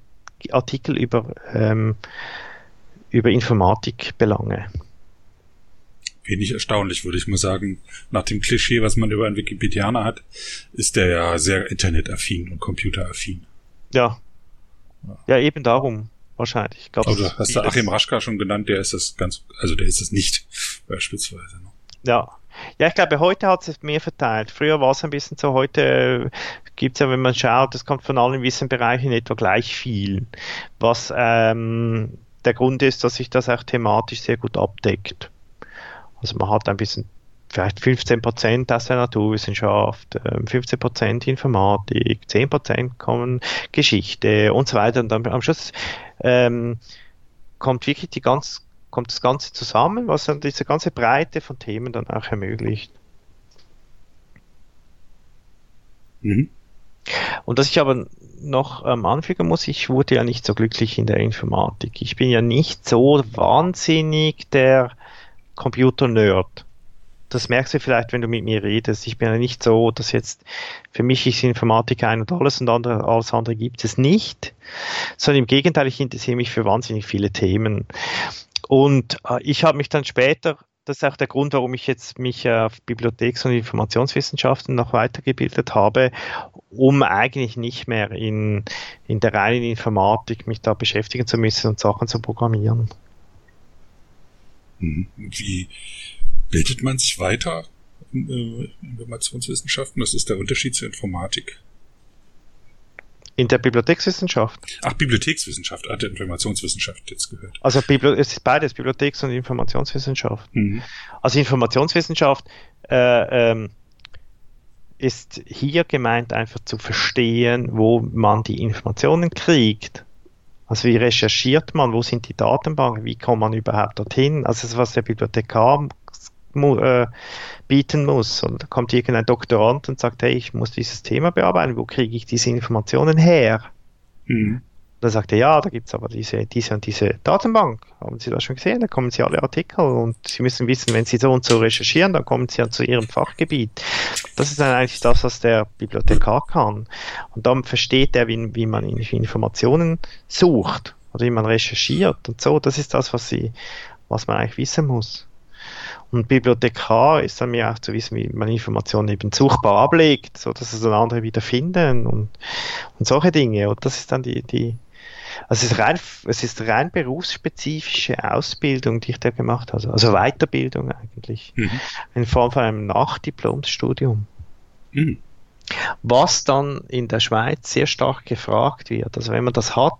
Artikel über, ähm, über Informatikbelange. Wenig erstaunlich, würde ich mal sagen. Nach dem Klischee, was man über einen Wikipedianer hat, ist der ja sehr internetaffin und computeraffin. Ja. Ja, eben darum wahrscheinlich. Ich glaub, also hast du Achim Raschka schon genannt, der ist das ganz, also der ist es nicht, beispielsweise. Ne? Ja. Ja, ich glaube, heute hat es mehr verteilt. Früher war es ein bisschen so, heute gibt es ja, wenn man schaut, es kommt von allen Wissenbereichen etwa gleich viel. Was ähm, der Grund ist, dass sich das auch thematisch sehr gut abdeckt. Also man hat ein bisschen vielleicht 15 Prozent aus der Naturwissenschaft, 15 ähm, Prozent Informatik, 10 Prozent kommen Geschichte und so weiter. Und dann am Schluss ähm, kommt wirklich die ganz, kommt das Ganze zusammen, was dann diese ganze Breite von Themen dann auch ermöglicht. Mhm. Und dass ich aber noch ähm, anfügen muss, ich wurde ja nicht so glücklich in der Informatik. Ich bin ja nicht so wahnsinnig der Computer-Nerd das merkst du vielleicht, wenn du mit mir redest. Ich bin ja nicht so, dass jetzt für mich ist Informatik ein und alles und andere, alles andere gibt es nicht, sondern im Gegenteil, ich interessiere mich für wahnsinnig viele Themen. Und äh, ich habe mich dann später, das ist auch der Grund, warum ich jetzt mich auf Bibliotheks- und Informationswissenschaften noch weitergebildet habe, um eigentlich nicht mehr in, in der reinen Informatik mich da beschäftigen zu müssen und Sachen zu programmieren. Mhm. Wie, bildet man sich weiter in äh, Informationswissenschaften? Das ist der Unterschied zur Informatik. In der Bibliothekswissenschaft. Ach, Bibliothekswissenschaft, hat der Informationswissenschaft jetzt gehört. Also Bibli es ist beides, Bibliotheks- und Informationswissenschaft. Mhm. Also Informationswissenschaft äh, ähm, ist hier gemeint einfach zu verstehen, wo man die Informationen kriegt. Also wie recherchiert man, wo sind die Datenbanken, wie kommt man überhaupt dorthin? Also was der Bibliothekar äh, bieten muss. Und da kommt irgendein Doktorand und sagt, hey, ich muss dieses Thema bearbeiten, wo kriege ich diese Informationen her? Mhm. Da sagt er, ja, da gibt es aber diese, diese und diese Datenbank. Haben Sie das schon gesehen? Da kommen Sie alle Artikel und Sie müssen wissen, wenn Sie so und so recherchieren, dann kommen Sie ja zu Ihrem Fachgebiet. Das ist dann eigentlich das, was der Bibliothekar kann. Und dann versteht er, wie, wie man Informationen sucht oder wie man recherchiert und so. Das ist das, was, sie, was man eigentlich wissen muss. Und Bibliothekar ist dann mir auch zu wissen, wie man Informationen eben suchbar ablegt, so dass es dann andere wieder finden und, und solche Dinge. Und das ist dann die, die, also es ist rein, es ist rein berufsspezifische Ausbildung, die ich da gemacht habe, also Weiterbildung eigentlich, mhm. in Form von einem Nachdiplomsstudium. Mhm. Was dann in der Schweiz sehr stark gefragt wird. Also wenn man das hat,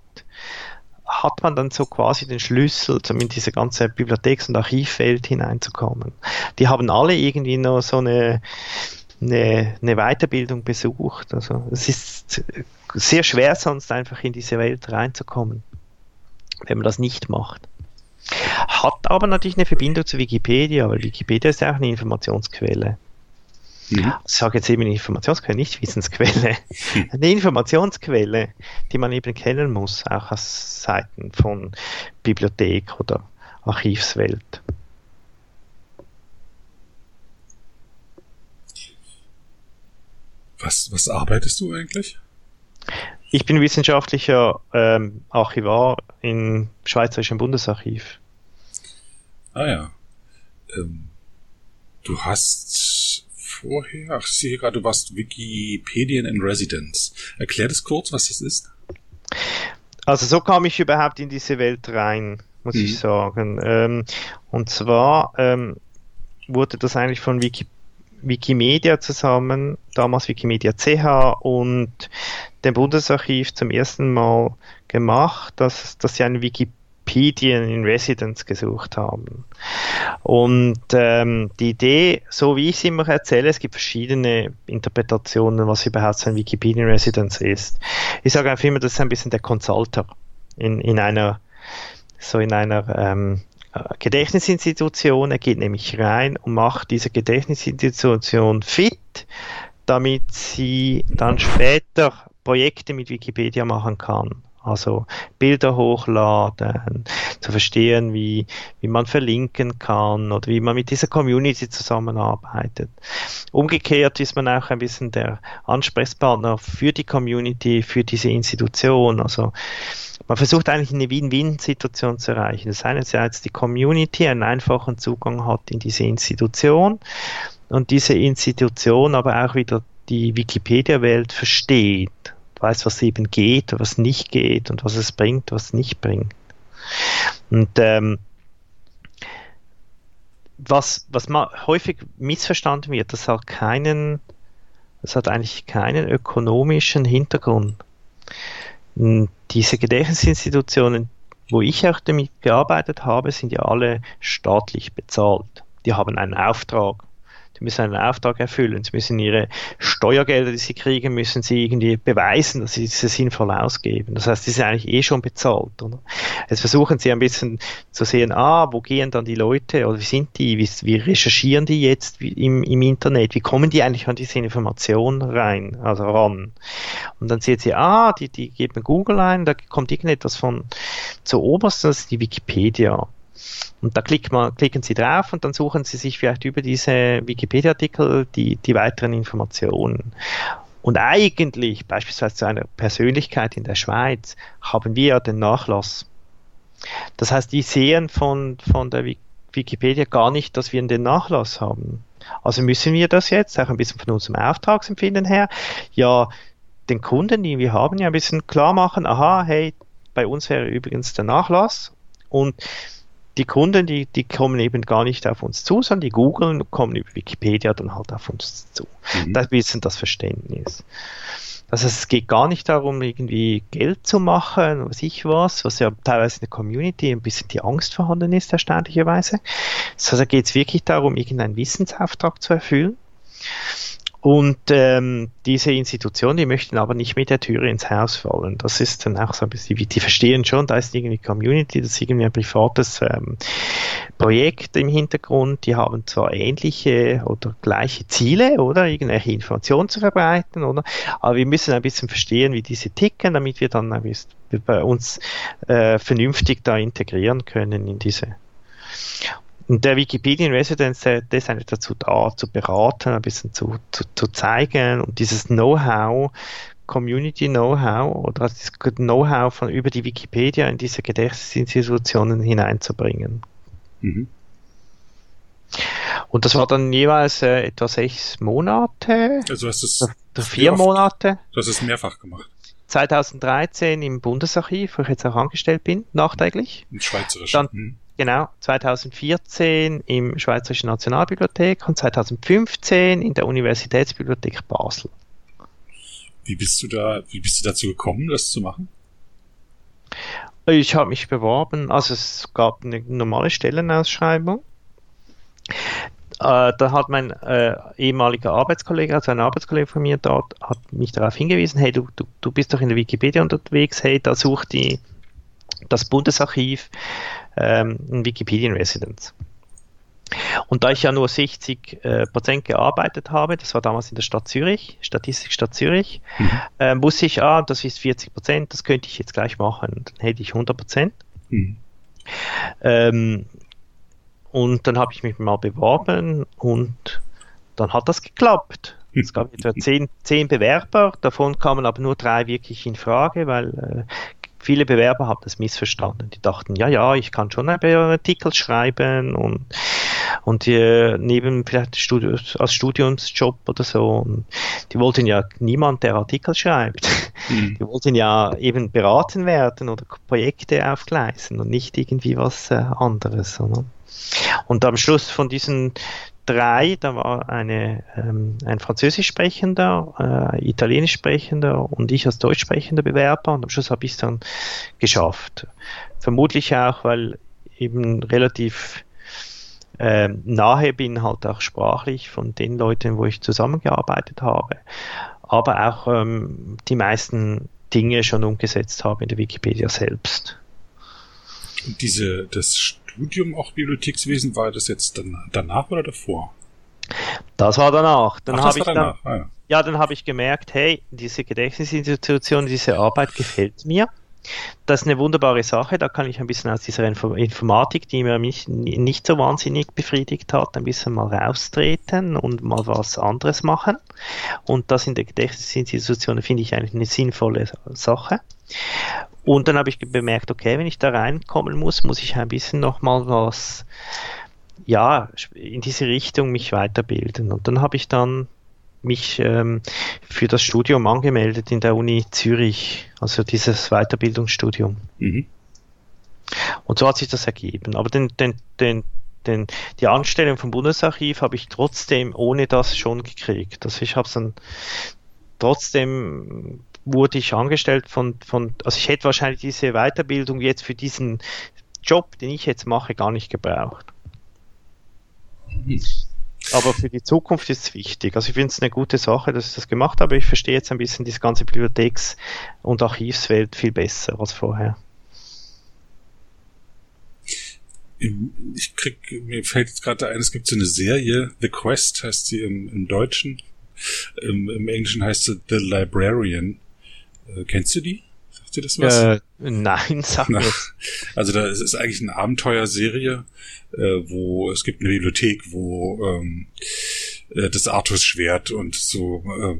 hat man dann so quasi den Schlüssel, um in diese ganze Bibliotheks- und Archivwelt hineinzukommen. Die haben alle irgendwie noch so eine, eine, eine Weiterbildung besucht. Also es ist sehr schwer sonst einfach in diese Welt reinzukommen, wenn man das nicht macht. Hat aber natürlich eine Verbindung zu Wikipedia, weil Wikipedia ist ja auch eine Informationsquelle. Mhm. Ich sage jetzt eben Informationsquelle, nicht Wissensquelle. Eine Informationsquelle, die man eben kennen muss, auch aus Seiten von Bibliothek oder Archivswelt. Was, was arbeitest du eigentlich? Ich bin wissenschaftlicher ähm, Archivar im Schweizerischen Bundesarchiv. Ah ja. Ähm, du hast vorher, ach, ich sehe gerade, du warst Wikipedian in Residence. Erklär das kurz, was das ist. Also so kam ich überhaupt in diese Welt rein, muss mhm. ich sagen. Ähm, und zwar ähm, wurde das eigentlich von Wikipedia Wikimedia zusammen, damals Wikimedia CH und dem Bundesarchiv zum ersten Mal gemacht, dass, dass sie einen Wikipedian in Residence gesucht haben. Und ähm, die Idee, so wie ich sie immer erzähle, es gibt verschiedene Interpretationen, was überhaupt so ein Wikipedia in Residence ist. Ich sage einfach immer, das ist ein bisschen der Consulter in, in einer so in einer ähm, Gedächtnisinstitution. Er geht nämlich rein und macht diese Gedächtnisinstitution fit, damit sie dann später Projekte mit Wikipedia machen kann. Also Bilder hochladen, zu verstehen, wie, wie man verlinken kann oder wie man mit dieser Community zusammenarbeitet. Umgekehrt ist man auch ein bisschen der Ansprechpartner für die Community, für diese Institution. Also man versucht eigentlich eine Win-Win-Situation zu erreichen. Das einerseits die Community einen einfachen Zugang hat in diese Institution und diese Institution aber auch wieder die Wikipedia-Welt versteht, weiß, was eben geht, was nicht geht und was es bringt, was nicht bringt. Und ähm, was, was mal häufig missverstanden wird, das hat keinen, das hat eigentlich keinen ökonomischen Hintergrund diese Gedächtnisinstitutionen, wo ich auch damit gearbeitet habe, sind ja alle staatlich bezahlt. Die haben einen Auftrag. Die müssen einen Auftrag erfüllen. Sie müssen ihre Steuergelder, die sie kriegen, müssen sie irgendwie beweisen, dass sie diese sinnvoll ausgeben. Das heißt, die sind eigentlich eh schon bezahlt. Oder? Jetzt versuchen sie ein bisschen zu sehen, ah, wo gehen dann die Leute oder wie sind die, wie, wie recherchieren die jetzt im, im Internet, wie kommen die eigentlich an diese Information rein, also ran. Und dann sehen sie, ah, die, die geben Google ein, da kommt irgendetwas von zur obersten, das ist die Wikipedia. Und da man, klicken Sie drauf und dann suchen Sie sich vielleicht über diese Wikipedia-Artikel die, die weiteren Informationen. Und eigentlich, beispielsweise zu einer Persönlichkeit in der Schweiz, haben wir ja den Nachlass. Das heißt, die sehen von, von der Wikipedia gar nicht, dass wir den Nachlass haben. Also müssen wir das jetzt, auch ein bisschen von unserem Auftragsempfinden her, ja, den Kunden, die wir haben, ja ein bisschen klar machen, aha, hey, bei uns wäre übrigens der Nachlass und die Kunden, die, die kommen eben gar nicht auf uns zu, sondern die googeln, kommen über Wikipedia dann halt auf uns zu. Mhm. Das ist das Verständnis. Also es geht gar nicht darum, irgendwie Geld zu machen, was ich was, was ja teilweise in der Community ein bisschen die Angst vorhanden ist, erstaunlicherweise. Also geht es wirklich darum, irgendeinen Wissensauftrag zu erfüllen. Und ähm, diese Institutionen, die möchten aber nicht mit der Türe ins Haus fallen. Das ist dann auch so ein bisschen, die verstehen schon, da ist irgendwie Community, das ist irgendwie ein privates ähm, Projekt im Hintergrund. Die haben zwar ähnliche oder gleiche Ziele, oder irgendwelche Informationen zu verbreiten, oder? Aber wir müssen ein bisschen verstehen, wie diese ticken, damit wir dann ein bisschen bei uns äh, vernünftig da integrieren können in diese und der Wikipedia in Residence, der, ist eigentlich dazu da, zu beraten, ein bisschen zu, zu, zu zeigen und dieses Know-how, Community Know-how oder das Know-how von über die Wikipedia in diese Gedächtnisinstitutionen hineinzubringen. Mhm. Und das war dann jeweils äh, etwa sechs Monate. Also hast es vier Monate. Du hast es mehrfach gemacht. 2013 im Bundesarchiv, wo ich jetzt auch angestellt bin, nachträglich. Im Schweizerischen. Dann, hm. Genau, 2014 im Schweizerischen Nationalbibliothek und 2015 in der Universitätsbibliothek Basel. Wie bist du da, wie bist du dazu gekommen, das zu machen? Ich habe mich beworben, also es gab eine normale Stellenausschreibung. Äh, da hat mein äh, ehemaliger Arbeitskollege, also ein Arbeitskollege von mir dort, hat mich darauf hingewiesen, hey, du, du, du bist doch in der Wikipedia unterwegs, hey, da sucht die das Bundesarchiv ähm, in Wikipedia in Residence. Und da ich ja nur 60 äh, Prozent gearbeitet habe, das war damals in der Stadt Zürich, Statistikstadt Zürich, mhm. äh, wusste ich, ah, das ist 40 Prozent, das könnte ich jetzt gleich machen. Dann hätte ich 100 Prozent. Mhm. Ähm, und dann habe ich mich mal beworben und dann hat das geklappt. Es gab etwa zehn, zehn Bewerber, davon kamen aber nur drei wirklich in Frage, weil äh, viele Bewerber haben das missverstanden. Die dachten, ja, ja, ich kann schon einen Artikel schreiben und, und äh, neben vielleicht Studios, als Studiumsjob oder so. Und die wollten ja niemand, der Artikel schreibt. Mhm. Die wollten ja eben beraten werden oder Projekte aufgleisen und nicht irgendwie was äh, anderes. Oder? Und am Schluss von diesen drei, da war eine, ähm, ein Französisch sprechender, äh, Italienisch sprechender und ich als Deutsch sprechender Bewerber und am Schluss habe ich es dann geschafft. Vermutlich auch, weil eben relativ äh, nahe bin, halt auch sprachlich von den Leuten, wo ich zusammengearbeitet habe, aber auch ähm, die meisten Dinge schon umgesetzt habe in der Wikipedia selbst. Diese, das Studium auch Bibliothekswesen, war das jetzt dann, danach oder davor? Das war danach. Dann habe ich danach. dann, ah, ja. ja, dann habe ich gemerkt, hey, diese Gedächtnisinstitution, diese Arbeit gefällt mir. Das ist eine wunderbare Sache. Da kann ich ein bisschen aus dieser Informatik, die mir mich nicht so wahnsinnig befriedigt hat, ein bisschen mal raustreten und mal was anderes machen. Und das in der Gedächtnisinstitution finde ich eigentlich eine sinnvolle Sache. Und dann habe ich bemerkt, okay, wenn ich da reinkommen muss, muss ich ein bisschen nochmal was, ja, in diese Richtung mich weiterbilden. Und dann habe ich dann mich ähm, für das Studium angemeldet in der Uni Zürich, also dieses Weiterbildungsstudium. Mhm. Und so hat sich das ergeben. Aber den, den, den, den, die Anstellung vom Bundesarchiv habe ich trotzdem ohne das schon gekriegt. Also ich habe es dann trotzdem wurde ich angestellt von, von, also ich hätte wahrscheinlich diese Weiterbildung jetzt für diesen Job, den ich jetzt mache, gar nicht gebraucht. Aber für die Zukunft ist es wichtig. Also ich finde es eine gute Sache, dass ich das gemacht habe. Ich verstehe jetzt ein bisschen diese ganze Bibliotheks- und Archivswelt viel besser als vorher. Ich krieg, mir fällt jetzt gerade ein, es gibt so eine Serie, The Quest heißt sie im, im Deutschen. Im, Im Englischen heißt sie The Librarian. Äh, kennst du die? Sagt dir das was? Äh, nein, sag mir. Also da ist, ist eigentlich eine Abenteuerserie, äh, wo es gibt eine Bibliothek, wo ähm, äh, das Arthurs Schwert und so äh,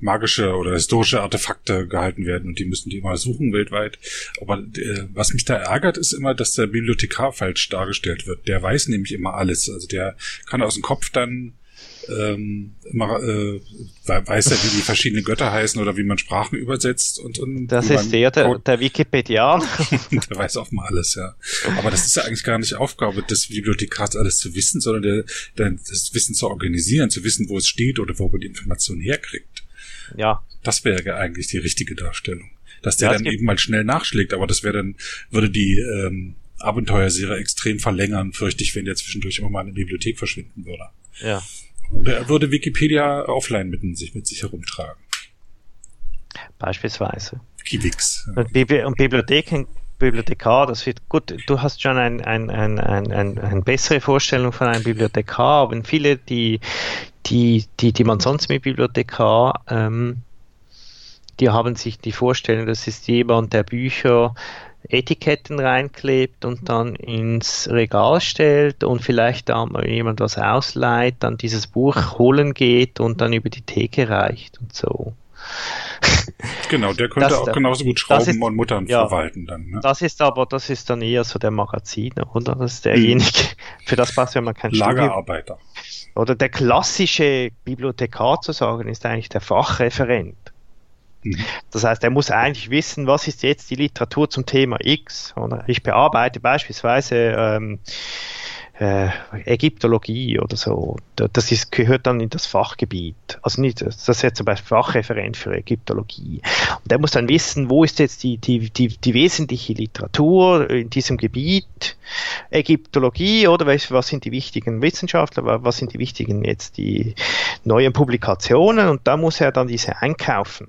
magische oder historische Artefakte gehalten werden und die müssen die immer suchen weltweit. Aber äh, was mich da ärgert, ist immer, dass der Bibliothekar falsch dargestellt wird. Der weiß nämlich immer alles. Also der kann aus dem Kopf dann ähm, immer, äh, weiß ja, wie die verschiedenen Götter heißen oder wie man Sprachen übersetzt und, und das ist der, der, der Wikipedia. der weiß auch mal alles, ja. Aber das ist ja eigentlich gar nicht Aufgabe des Bibliothekars, alles zu wissen, sondern der, der, das Wissen zu organisieren, zu wissen, wo es steht oder wo man die Informationen herkriegt. Ja. Das wäre ja eigentlich die richtige Darstellung. Dass der ja, dann eben mal schnell nachschlägt, aber das wäre dann, würde die ähm, Abenteuerserie extrem verlängern, fürchte ich, wenn der zwischendurch immer mal in der Bibliothek verschwinden würde. Ja. Oder er würde Wikipedia offline mit sich, mit sich herumtragen. Beispielsweise. Kiwix. Und, Bibli und Bibliotheken, Bibliothekar, das wird gut. Du hast schon ein, ein, ein, ein, ein, eine bessere Vorstellung von einem Bibliothekar, aber viele, die, die, die, die man sonst mit Bibliothekar, ähm, die haben sich die Vorstellung, das ist jemand, der Bücher Etiketten reinklebt und dann ins Regal stellt und vielleicht da mal jemand was ausleiht, dann dieses Buch holen geht und dann über die Theke reicht und so. Genau, der könnte das, auch genauso gut Schrauben ist, und Muttern ja, verwalten dann. Ne? Das ist aber, das ist dann eher so der Magaziner, oder? Das ist derjenige, hm. für das passt ja man kein Lagerarbeiter. Studium. Oder der klassische Bibliothekar zu sagen, ist eigentlich der Fachreferent. Mhm. Das heißt, er muss eigentlich wissen, was ist jetzt die Literatur zum Thema X. Oder ich bearbeite beispielsweise ähm, äh, Ägyptologie oder so. Das ist, gehört dann in das Fachgebiet. Also nicht, das ist jetzt zum Beispiel Fachreferent für Ägyptologie. Und der muss dann wissen, wo ist jetzt die, die, die, die wesentliche Literatur in diesem Gebiet Ägyptologie oder was, was sind die wichtigen Wissenschaftler, was sind die wichtigen jetzt die neuen Publikationen und da muss er dann diese einkaufen.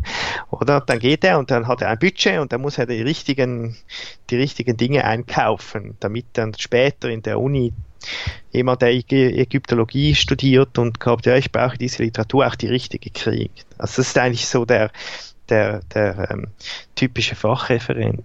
oder dann geht er und dann hat er ein Budget und dann muss er die richtigen, die richtigen Dinge einkaufen, damit dann später in der Uni jemand, der Ägyptologie studiert und glaubt, ja, ich brauche diese Literatur, auch die richtige kriegt. Also das ist eigentlich so der, der, der ähm, typische Fachreferent.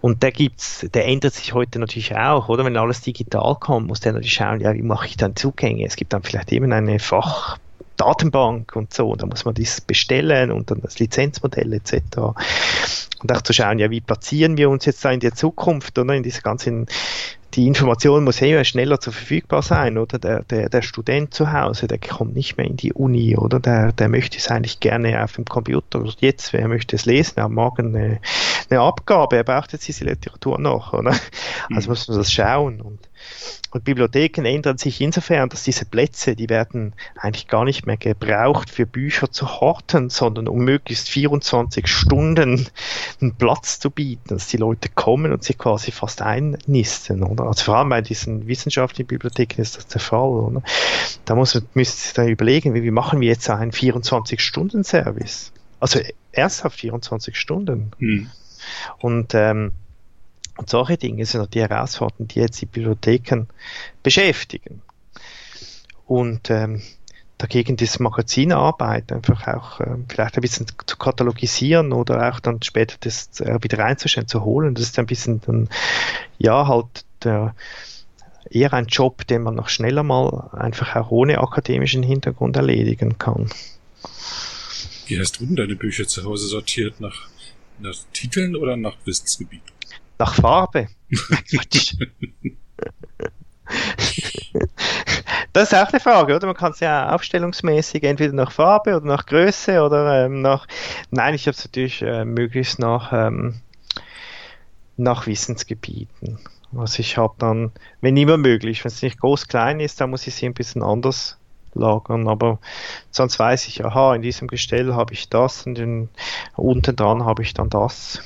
Und der gibt's, der ändert sich heute natürlich auch, oder? Wenn alles digital kommt, muss der natürlich schauen, ja, wie mache ich dann Zugänge? Es gibt dann vielleicht eben eine Fachdatenbank und so, da muss man das bestellen und dann das Lizenzmodell etc. Und auch zu schauen, ja, wie platzieren wir uns jetzt da in der Zukunft, oder in dieser ganzen die Information muss immer schneller zur verfügbar sein, oder? Der, der, der Student zu Hause, der kommt nicht mehr in die Uni, oder? Der, der möchte es eigentlich gerne auf dem Computer. Jetzt, wer möchte es lesen? Er hat morgen eine, eine Abgabe, er braucht jetzt diese Literatur noch, oder? Also mhm. muss man das schauen. Und und Bibliotheken ändern sich insofern, dass diese Plätze, die werden eigentlich gar nicht mehr gebraucht für Bücher zu horten, sondern um möglichst 24 Stunden einen Platz zu bieten, dass die Leute kommen und sich quasi fast einnisten, oder? Also vor allem bei diesen wissenschaftlichen Bibliotheken ist das der Fall, oder? Da muss man, müsste sich da überlegen, wie, wie machen wir jetzt einen 24-Stunden-Service? Also ernsthaft 24 Stunden. Hm. Und ähm, und solche Dinge sind die Herausforderungen, die jetzt die Bibliotheken beschäftigen. Und ähm, dagegen das Magazinarbeit einfach auch äh, vielleicht ein bisschen zu katalogisieren oder auch dann später das äh, wieder reinzustellen, zu holen. Das ist ein bisschen dann, ja, halt der, eher ein Job, den man noch schneller mal einfach auch ohne akademischen Hintergrund erledigen kann. Wie hast du denn deine Bücher zu Hause sortiert? Nach, nach Titeln oder nach Wissensgebiet? Nach Farbe. das ist auch eine Frage, oder? Man kann es ja aufstellungsmäßig entweder nach Farbe oder nach Größe oder ähm, nach. Nein, ich habe es natürlich äh, möglichst nach, ähm, nach Wissensgebieten. Also ich habe dann, wenn immer möglich, wenn es nicht groß klein ist, dann muss ich sie ein bisschen anders lagern. Aber sonst weiß ich, aha, in diesem Gestell habe ich das und in, unten dran habe ich dann das.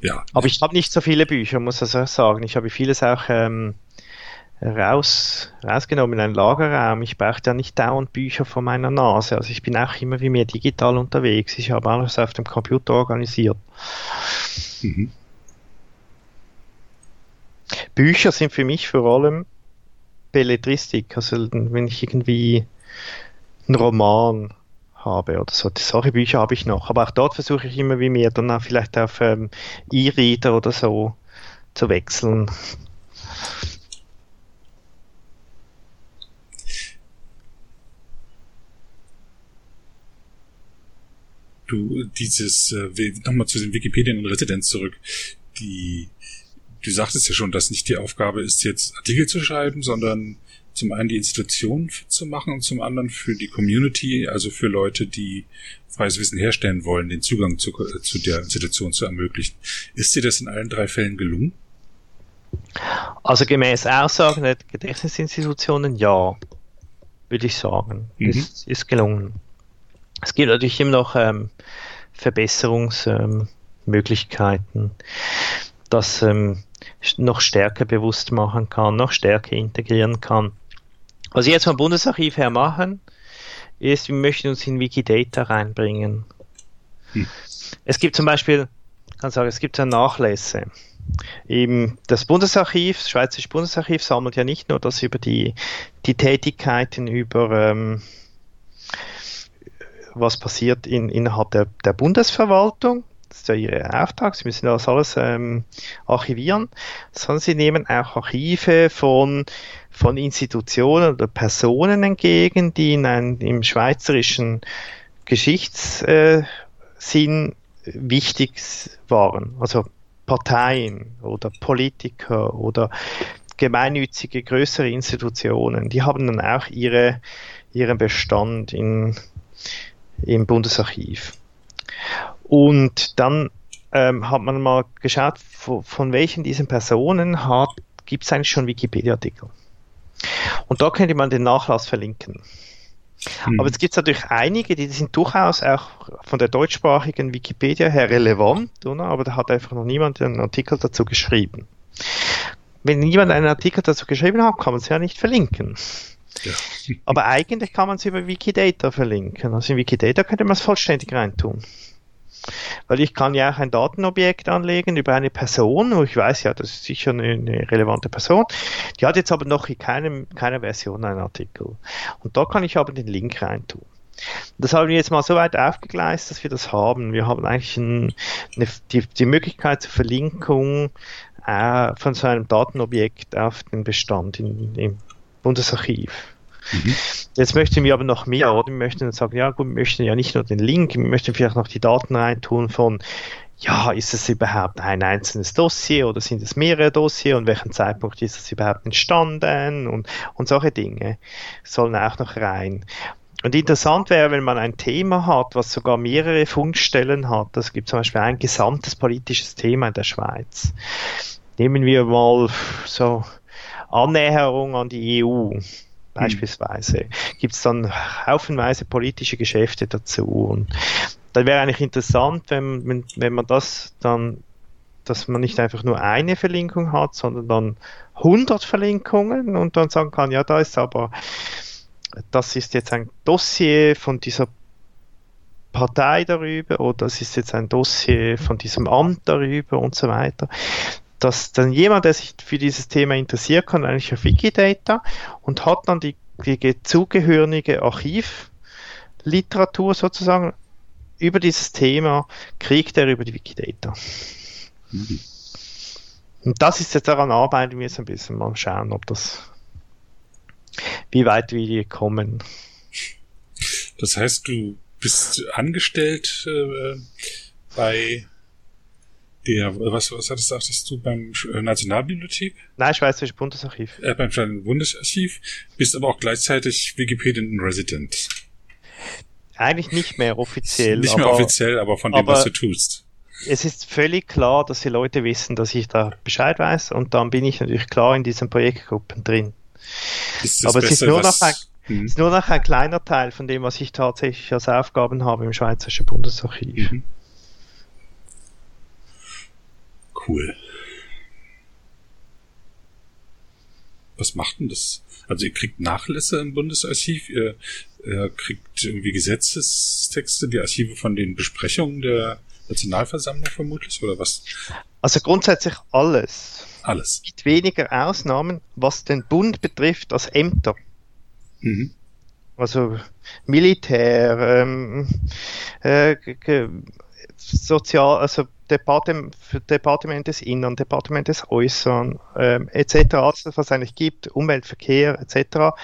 Ja. Aber ich habe nicht so viele Bücher, muss ich auch sagen. Ich habe vieles auch ähm, raus, rausgenommen in einen Lagerraum. Ich brauche ja nicht dauernd Bücher vor meiner Nase. Also ich bin auch immer wie mehr digital unterwegs. Ich habe alles auf dem Computer organisiert. Mhm. Bücher sind für mich vor allem Belletristik. Also wenn ich irgendwie einen Roman habe oder so. Solche Bücher habe ich noch. Aber auch dort versuche ich immer wie mehr dann auch vielleicht auf ähm, E-Reader oder so zu wechseln. Du, dieses, äh, nochmal zu den Wikipedien in Residenz zurück, die, du sagtest ja schon, dass nicht die Aufgabe ist, jetzt Artikel zu schreiben, sondern zum einen die Institution zu machen und zum anderen für die Community, also für Leute, die freies Wissen herstellen wollen, den Zugang zu, zu der Institution zu ermöglichen. Ist dir das in allen drei Fällen gelungen? Also gemäß Aussagen der Gedächtnisinstitutionen ja, würde ich sagen. Mhm. Es ist gelungen. Es gibt natürlich immer noch ähm, Verbesserungsmöglichkeiten, ähm, das ähm, noch stärker bewusst machen kann, noch stärker integrieren kann. Was wir jetzt vom Bundesarchiv her machen, ist, wir möchten uns in Wikidata reinbringen. Hm. Es gibt zum Beispiel, kann sagen, es gibt ja Nachlässe. Eben das Bundesarchiv, das Schweizerische Bundesarchiv sammelt ja nicht nur das über die, die Tätigkeiten über ähm, was passiert in, innerhalb der, der Bundesverwaltung, das ist ja ihr Auftrag, sie müssen das alles ähm, archivieren, sondern sie nehmen auch Archive von von Institutionen oder Personen entgegen, die in einem, im schweizerischen Geschichtssinn wichtig waren. Also Parteien oder Politiker oder gemeinnützige größere Institutionen, die haben dann auch ihre, ihren Bestand in, im Bundesarchiv. Und dann ähm, hat man mal geschaut, von, von welchen diesen Personen gibt es eigentlich schon Wikipedia-Artikel. Und da könnte man den Nachlass verlinken. Hm. Aber es gibt natürlich einige, die sind durchaus auch von der deutschsprachigen Wikipedia her relevant, oder? aber da hat einfach noch niemand einen Artikel dazu geschrieben. Wenn niemand einen Artikel dazu geschrieben hat, kann man es ja nicht verlinken. Ja. Aber eigentlich kann man es über Wikidata verlinken. Also in Wikidata könnte man es vollständig reintun. Weil ich kann ja auch ein Datenobjekt anlegen über eine Person, wo ich weiß, ja, das ist sicher eine, eine relevante Person. Die hat jetzt aber noch in keinem, keiner Version einen Artikel. Und da kann ich aber den Link reintun. Das haben wir jetzt mal so weit aufgegleist, dass wir das haben. Wir haben eigentlich ein, eine, die, die Möglichkeit zur Verlinkung äh, von so einem Datenobjekt auf den Bestand im Bundesarchiv. Mhm. Jetzt möchten wir aber noch mehr, oder? Wir möchten sagen, ja gut, wir möchten ja nicht nur den Link, wir möchten vielleicht noch die Daten reintun von, ja, ist es überhaupt ein einzelnes Dossier oder sind es mehrere Dossier und welchen Zeitpunkt ist es überhaupt entstanden und, und solche Dinge sollen auch noch rein. Und interessant wäre, wenn man ein Thema hat, was sogar mehrere Funkstellen hat. Das gibt zum Beispiel ein gesamtes politisches Thema in der Schweiz. Nehmen wir mal so Annäherung an die EU beispielsweise. Hm. Gibt es dann haufenweise politische Geschäfte dazu. Und dann wäre eigentlich interessant, wenn, wenn, wenn man das dann, dass man nicht einfach nur eine Verlinkung hat, sondern dann 100 Verlinkungen und dann sagen kann, ja, da ist aber das ist jetzt ein Dossier von dieser Partei darüber oder das ist jetzt ein Dossier von diesem Amt darüber und so weiter. Dass dann jemand, der sich für dieses Thema interessiert, kann eigentlich auf Wikidata und hat dann die, die zugehörige Archivliteratur sozusagen über dieses Thema, kriegt er über die Wikidata. Mhm. Und das ist jetzt daran arbeiten wir jetzt ein bisschen mal schauen, ob das wie weit wir kommen. Das heißt, du bist angestellt äh, bei der, was, was hattest, sagtest du, beim äh, Nationalbibliothek? Nein, Schweizerische Bundesarchiv. Äh, beim Bundesarchiv, bist aber auch gleichzeitig Wikipedian Resident. Eigentlich nicht mehr offiziell. Nicht mehr aber, offiziell, aber von dem, aber was du tust. Es ist völlig klar, dass die Leute wissen, dass ich da Bescheid weiß und dann bin ich natürlich klar in diesen Projektgruppen drin. Aber es ist, nur noch ein, hm. ist nur noch ein kleiner Teil von dem, was ich tatsächlich als Aufgaben habe im Schweizerischen Bundesarchiv. Mhm. Cool. Was macht denn das? Also ihr kriegt Nachlässe im Bundesarchiv, ihr, ihr kriegt irgendwie Gesetzestexte, die Archive von den Besprechungen der Nationalversammlung vermutlich, oder was? Also grundsätzlich alles. Alles. Es gibt weniger Ausnahmen, was den Bund betrifft, als Ämter. Mhm. Also Militär, ähm, äh, Sozial, also Departement, Departement des Innern, Departement des Äußeren, ähm, etc., alles, was es eigentlich gibt, Umweltverkehr, etc.,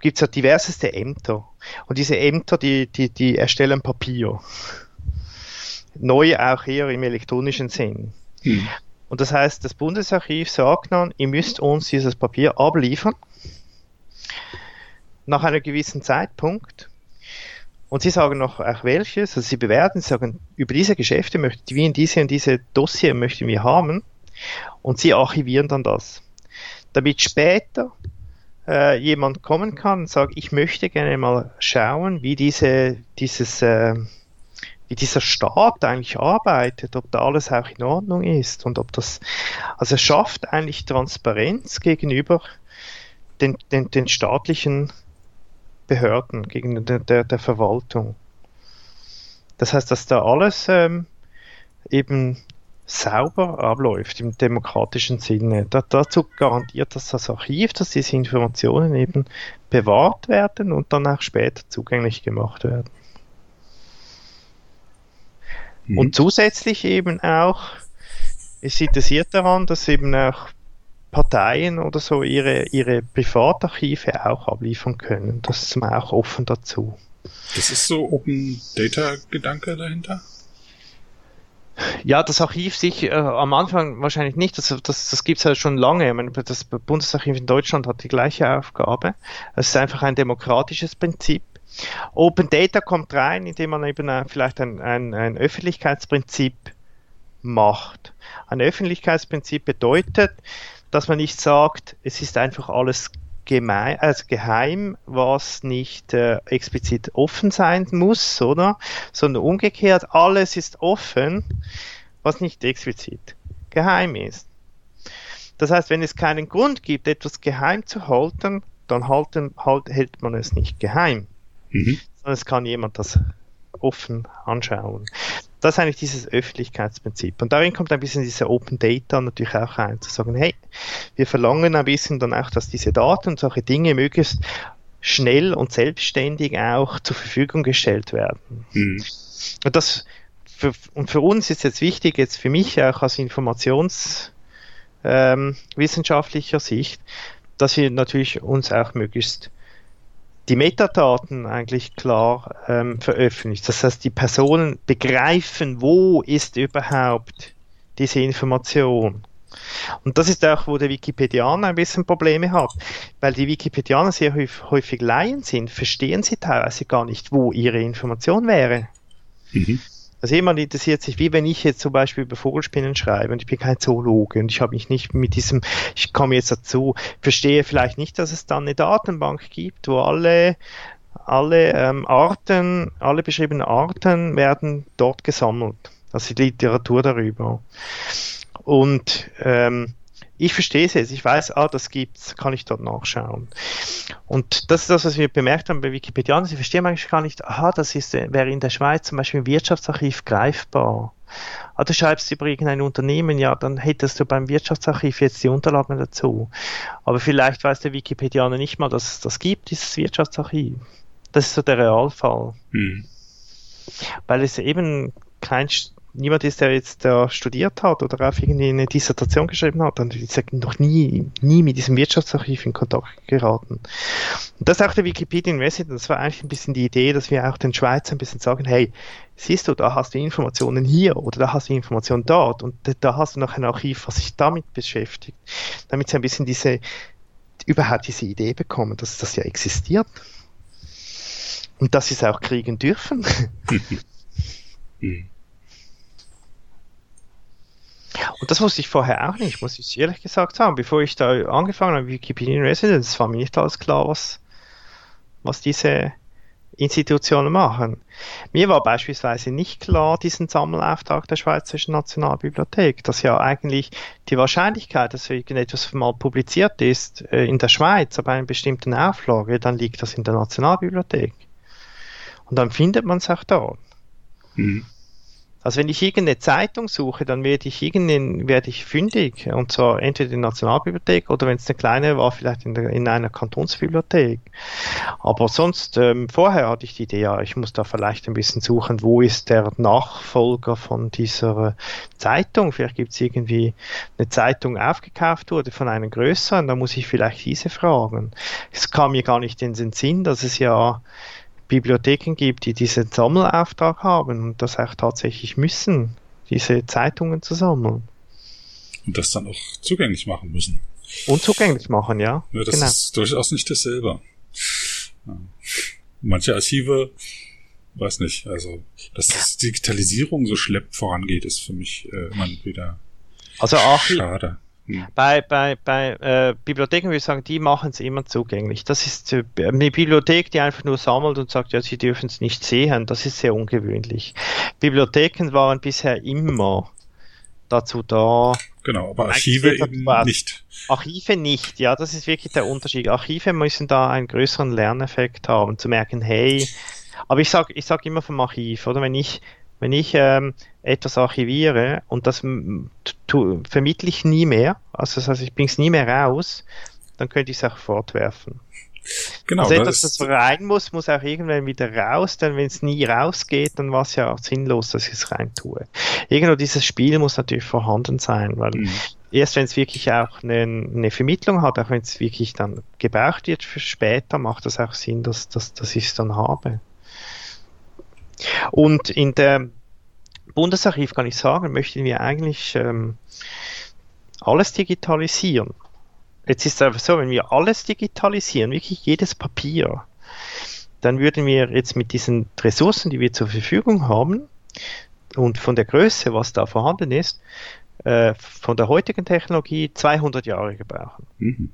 gibt es ja diverseste Ämter. Und diese Ämter, die, die, die erstellen Papier. Neu auch eher im elektronischen Sinn. Hm. Und das heißt, das Bundesarchiv sagt dann, ihr müsst uns dieses Papier abliefern nach einem gewissen Zeitpunkt. Und sie sagen noch auch welches, also sie bewerten, sie sagen, über diese Geschäfte möchten wir in diese und diese Dossier möchten wir haben. Und sie archivieren dann das. Damit später äh, jemand kommen kann und sagt, ich möchte gerne mal schauen, wie diese, dieses, äh, wie dieser Staat eigentlich arbeitet, ob da alles auch in Ordnung ist und ob das, also es schafft eigentlich Transparenz gegenüber den, den, den staatlichen Behörden, gegenüber der, der Verwaltung. Das heißt, dass da alles ähm, eben sauber abläuft im demokratischen Sinne. Da, dazu garantiert dass das Archiv, dass diese Informationen eben bewahrt werden und dann auch später zugänglich gemacht werden. Mhm. Und zusätzlich eben auch ist interessiert daran, dass eben auch Parteien oder so ihre, ihre Privatarchive auch abliefern können. Das ist mir auch offen dazu. Das ist so Open Data Gedanke dahinter? Ja, das Archiv sich äh, am Anfang wahrscheinlich nicht. Das, das, das gibt es ja schon lange. Meine, das Bundesarchiv in Deutschland hat die gleiche Aufgabe. Es ist einfach ein demokratisches Prinzip. Open Data kommt rein, indem man eben vielleicht ein, ein, ein Öffentlichkeitsprinzip macht. Ein Öffentlichkeitsprinzip bedeutet, dass man nicht sagt, es ist einfach alles gemein, also geheim, was nicht äh, explizit offen sein muss, oder? Sondern umgekehrt, alles ist offen, was nicht explizit geheim ist. Das heißt, wenn es keinen Grund gibt, etwas geheim zu halten, dann halten, halt, hält man es nicht geheim. Mhm. Sondern es kann jemand das offen anschauen. Das ist eigentlich dieses Öffentlichkeitsprinzip. Und darin kommt ein bisschen diese Open Data natürlich auch ein, zu sagen, hey, wir verlangen ein bisschen dann auch, dass diese Daten und solche Dinge möglichst schnell und selbstständig auch zur Verfügung gestellt werden. Mhm. Und das für, und für uns ist jetzt wichtig, jetzt für mich auch als Informationswissenschaftlicher ähm, Sicht, dass wir natürlich uns auch möglichst die Metadaten eigentlich klar ähm, veröffentlichen. Das heißt, die Personen begreifen, wo ist überhaupt diese Information. Und das ist auch, wo der Wikipedianer ein bisschen Probleme hat, weil die Wikipedianer sehr häufig Laien sind, verstehen sie teilweise gar nicht, wo ihre Information wäre. Mhm. Also jemand interessiert sich, wie wenn ich jetzt zum Beispiel über Vogelspinnen schreibe und ich bin kein Zoologe und ich habe mich nicht mit diesem, ich komme jetzt dazu, verstehe vielleicht nicht, dass es dann eine Datenbank gibt, wo alle alle ähm, Arten, alle beschriebenen Arten werden dort gesammelt. Also die Literatur darüber. Und ähm, ich verstehe es jetzt, ich weiß, ah, das gibt's, kann ich dort nachschauen. Und das ist das, was wir bemerkt haben bei Wikipedia. Sie verstehen eigentlich gar nicht, aha, das ist, wäre in der Schweiz zum Beispiel im Wirtschaftsarchiv greifbar. Ah, du schreibst über irgendein Unternehmen, ja, dann hättest du beim Wirtschaftsarchiv jetzt die Unterlagen dazu. Aber vielleicht weiß der Wikipedianer nicht mal, dass es das gibt, dieses Wirtschaftsarchiv. Das ist so der Realfall. Hm. Weil es eben kein niemand ist, der jetzt da studiert hat oder auf irgendwie eine Dissertation geschrieben hat und ist noch nie, nie mit diesem Wirtschaftsarchiv in Kontakt geraten. Und das ist auch der Wikipedia University. Das war eigentlich ein bisschen die Idee, dass wir auch den Schweizern ein bisschen sagen, hey, siehst du, da hast du Informationen hier oder da hast du Informationen dort und da hast du noch ein Archiv, was sich damit beschäftigt, damit sie ein bisschen diese, überhaupt diese Idee bekommen, dass das ja existiert. Und dass sie es auch kriegen dürfen. Mhm. Und das wusste ich vorher auch nicht, muss ich ehrlich gesagt sagen. Bevor ich da angefangen habe, Wikipedia Residence, war mir nicht alles klar, was, was diese Institutionen machen. Mir war beispielsweise nicht klar, diesen Sammelauftrag der Schweizerischen Nationalbibliothek, dass ja eigentlich die Wahrscheinlichkeit, dass irgendetwas mal publiziert ist äh, in der Schweiz, aber einer bestimmten Auflage, dann liegt das in der Nationalbibliothek. Und dann findet man es auch dort. Mhm. Also wenn ich irgendeine Zeitung suche, dann werde ich irgendeinen, werde ich fündig. Und zwar entweder in der Nationalbibliothek oder wenn es eine kleine war, vielleicht in, der, in einer Kantonsbibliothek. Aber sonst, ähm, vorher hatte ich die Idee, ja, ich muss da vielleicht ein bisschen suchen, wo ist der Nachfolger von dieser Zeitung? Vielleicht gibt es irgendwie eine Zeitung aufgekauft wurde von einer größeren, da muss ich vielleicht diese fragen. Es kam mir gar nicht in den Sinn, dass es ja Bibliotheken gibt, die diesen Sammelauftrag haben und das auch tatsächlich müssen, diese Zeitungen zu sammeln. Und das dann auch zugänglich machen müssen. Und zugänglich machen, ja. ja das genau. ist durchaus nicht dasselbe. Ja. Manche Archive, weiß nicht, also, dass das Digitalisierung so schleppt vorangeht, ist für mich äh, immer wieder also schade. Hm. Bei, bei, bei äh, Bibliotheken würde ich sagen, die machen es immer zugänglich. Das ist äh, eine Bibliothek, die einfach nur sammelt und sagt, ja, sie dürfen es nicht sehen. Das ist sehr ungewöhnlich. Bibliotheken waren bisher immer dazu da. Genau, aber Archive eben nicht. Archive nicht, ja, das ist wirklich der Unterschied. Archive müssen da einen größeren Lerneffekt haben, zu merken, hey, aber ich sag, ich sag immer vom Archiv, oder wenn ich wenn ich ähm, etwas archiviere und das vermittle ich nie mehr, also das heißt, ich bringe es nie mehr raus, dann könnte ich es auch fortwerfen. Genau, also etwas, das, das rein muss, muss auch irgendwann wieder raus, denn wenn es nie rausgeht, dann war es ja auch sinnlos, dass ich es rein tue. Irgendwo dieses Spiel muss natürlich vorhanden sein, weil mhm. erst wenn es wirklich auch eine, eine, Vermittlung hat, auch wenn es wirklich dann gebraucht wird für später, macht das auch Sinn, dass, dass, dass ich es dann habe. Und in der Bundesarchiv kann ich sagen, möchten wir eigentlich ähm, alles digitalisieren. Jetzt ist es einfach so, wenn wir alles digitalisieren, wirklich jedes Papier, dann würden wir jetzt mit diesen Ressourcen, die wir zur Verfügung haben und von der Größe, was da vorhanden ist, äh, von der heutigen Technologie 200 Jahre gebrauchen. Mhm.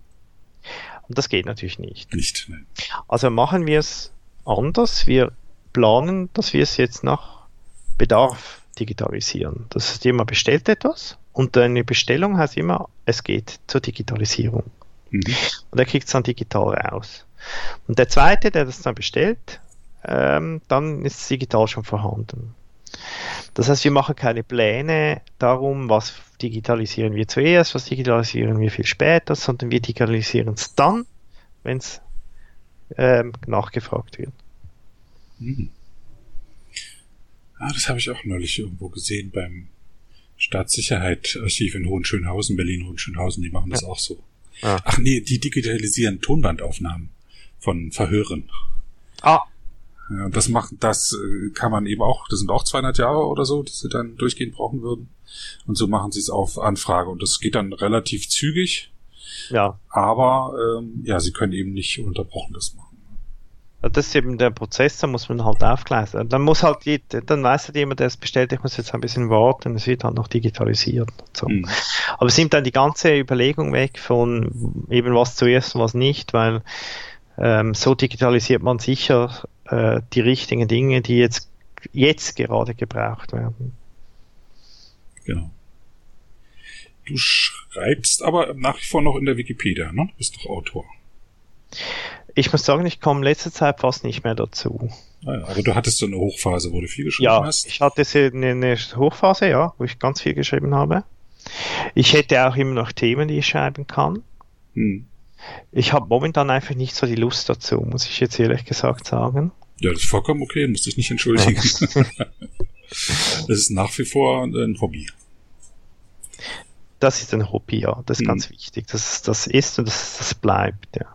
Und das geht natürlich nicht. Nicht. Nein. Also machen wir es anders. Wir planen, dass wir es jetzt nach Bedarf digitalisieren. Das heißt, jemand bestellt etwas und eine Bestellung heißt immer, es geht zur Digitalisierung. Mhm. Und er kriegt es dann digital raus. Und der zweite, der das dann bestellt, ähm, dann ist es digital schon vorhanden. Das heißt, wir machen keine Pläne darum, was digitalisieren wir zuerst, was digitalisieren wir viel später, sondern wir digitalisieren es dann, wenn es ähm, nachgefragt wird. Hm. Ah, das habe ich auch neulich irgendwo gesehen beim Staatssicherheit-Archiv in Hohenschönhausen, Berlin-Hohenschönhausen, die machen das ja. auch so. Ah. Ach nee, die digitalisieren Tonbandaufnahmen von Verhören. Ah. Ja, das macht, das äh, kann man eben auch, das sind auch 200 Jahre oder so, die sie dann durchgehend brauchen würden. Und so machen sie es auf Anfrage und das geht dann relativ zügig. Ja. Aber ähm, ja, sie können eben nicht unterbrochen das machen. Das ist eben der Prozess, da muss man halt aufgleisen. Dann muss halt, dann weiß halt jemand, der es bestellt, ich muss jetzt ein bisschen warten, es wird halt noch digitalisiert. So. Mhm. Aber es nimmt dann die ganze Überlegung weg von eben was zuerst und was nicht, weil ähm, so digitalisiert man sicher äh, die richtigen Dinge, die jetzt, jetzt gerade gebraucht werden. Genau. Du schreibst aber nach wie vor noch in der Wikipedia, ne? Du bist doch Autor. Ich muss sagen, ich komme letzte Zeit fast nicht mehr dazu. Ah ja, aber du hattest so eine Hochphase, wo du viel geschrieben ja, hast? Ja, ich hatte eine, eine Hochphase, ja, wo ich ganz viel geschrieben habe. Ich hätte auch immer noch Themen, die ich schreiben kann. Hm. Ich habe momentan einfach nicht so die Lust dazu, muss ich jetzt ehrlich gesagt sagen. Ja, das ist vollkommen okay, muss dich nicht entschuldigen. das ist nach wie vor ein Hobby. Das ist ein Hobby, ja. Das ist hm. ganz wichtig. Das, das ist und das, das bleibt, ja.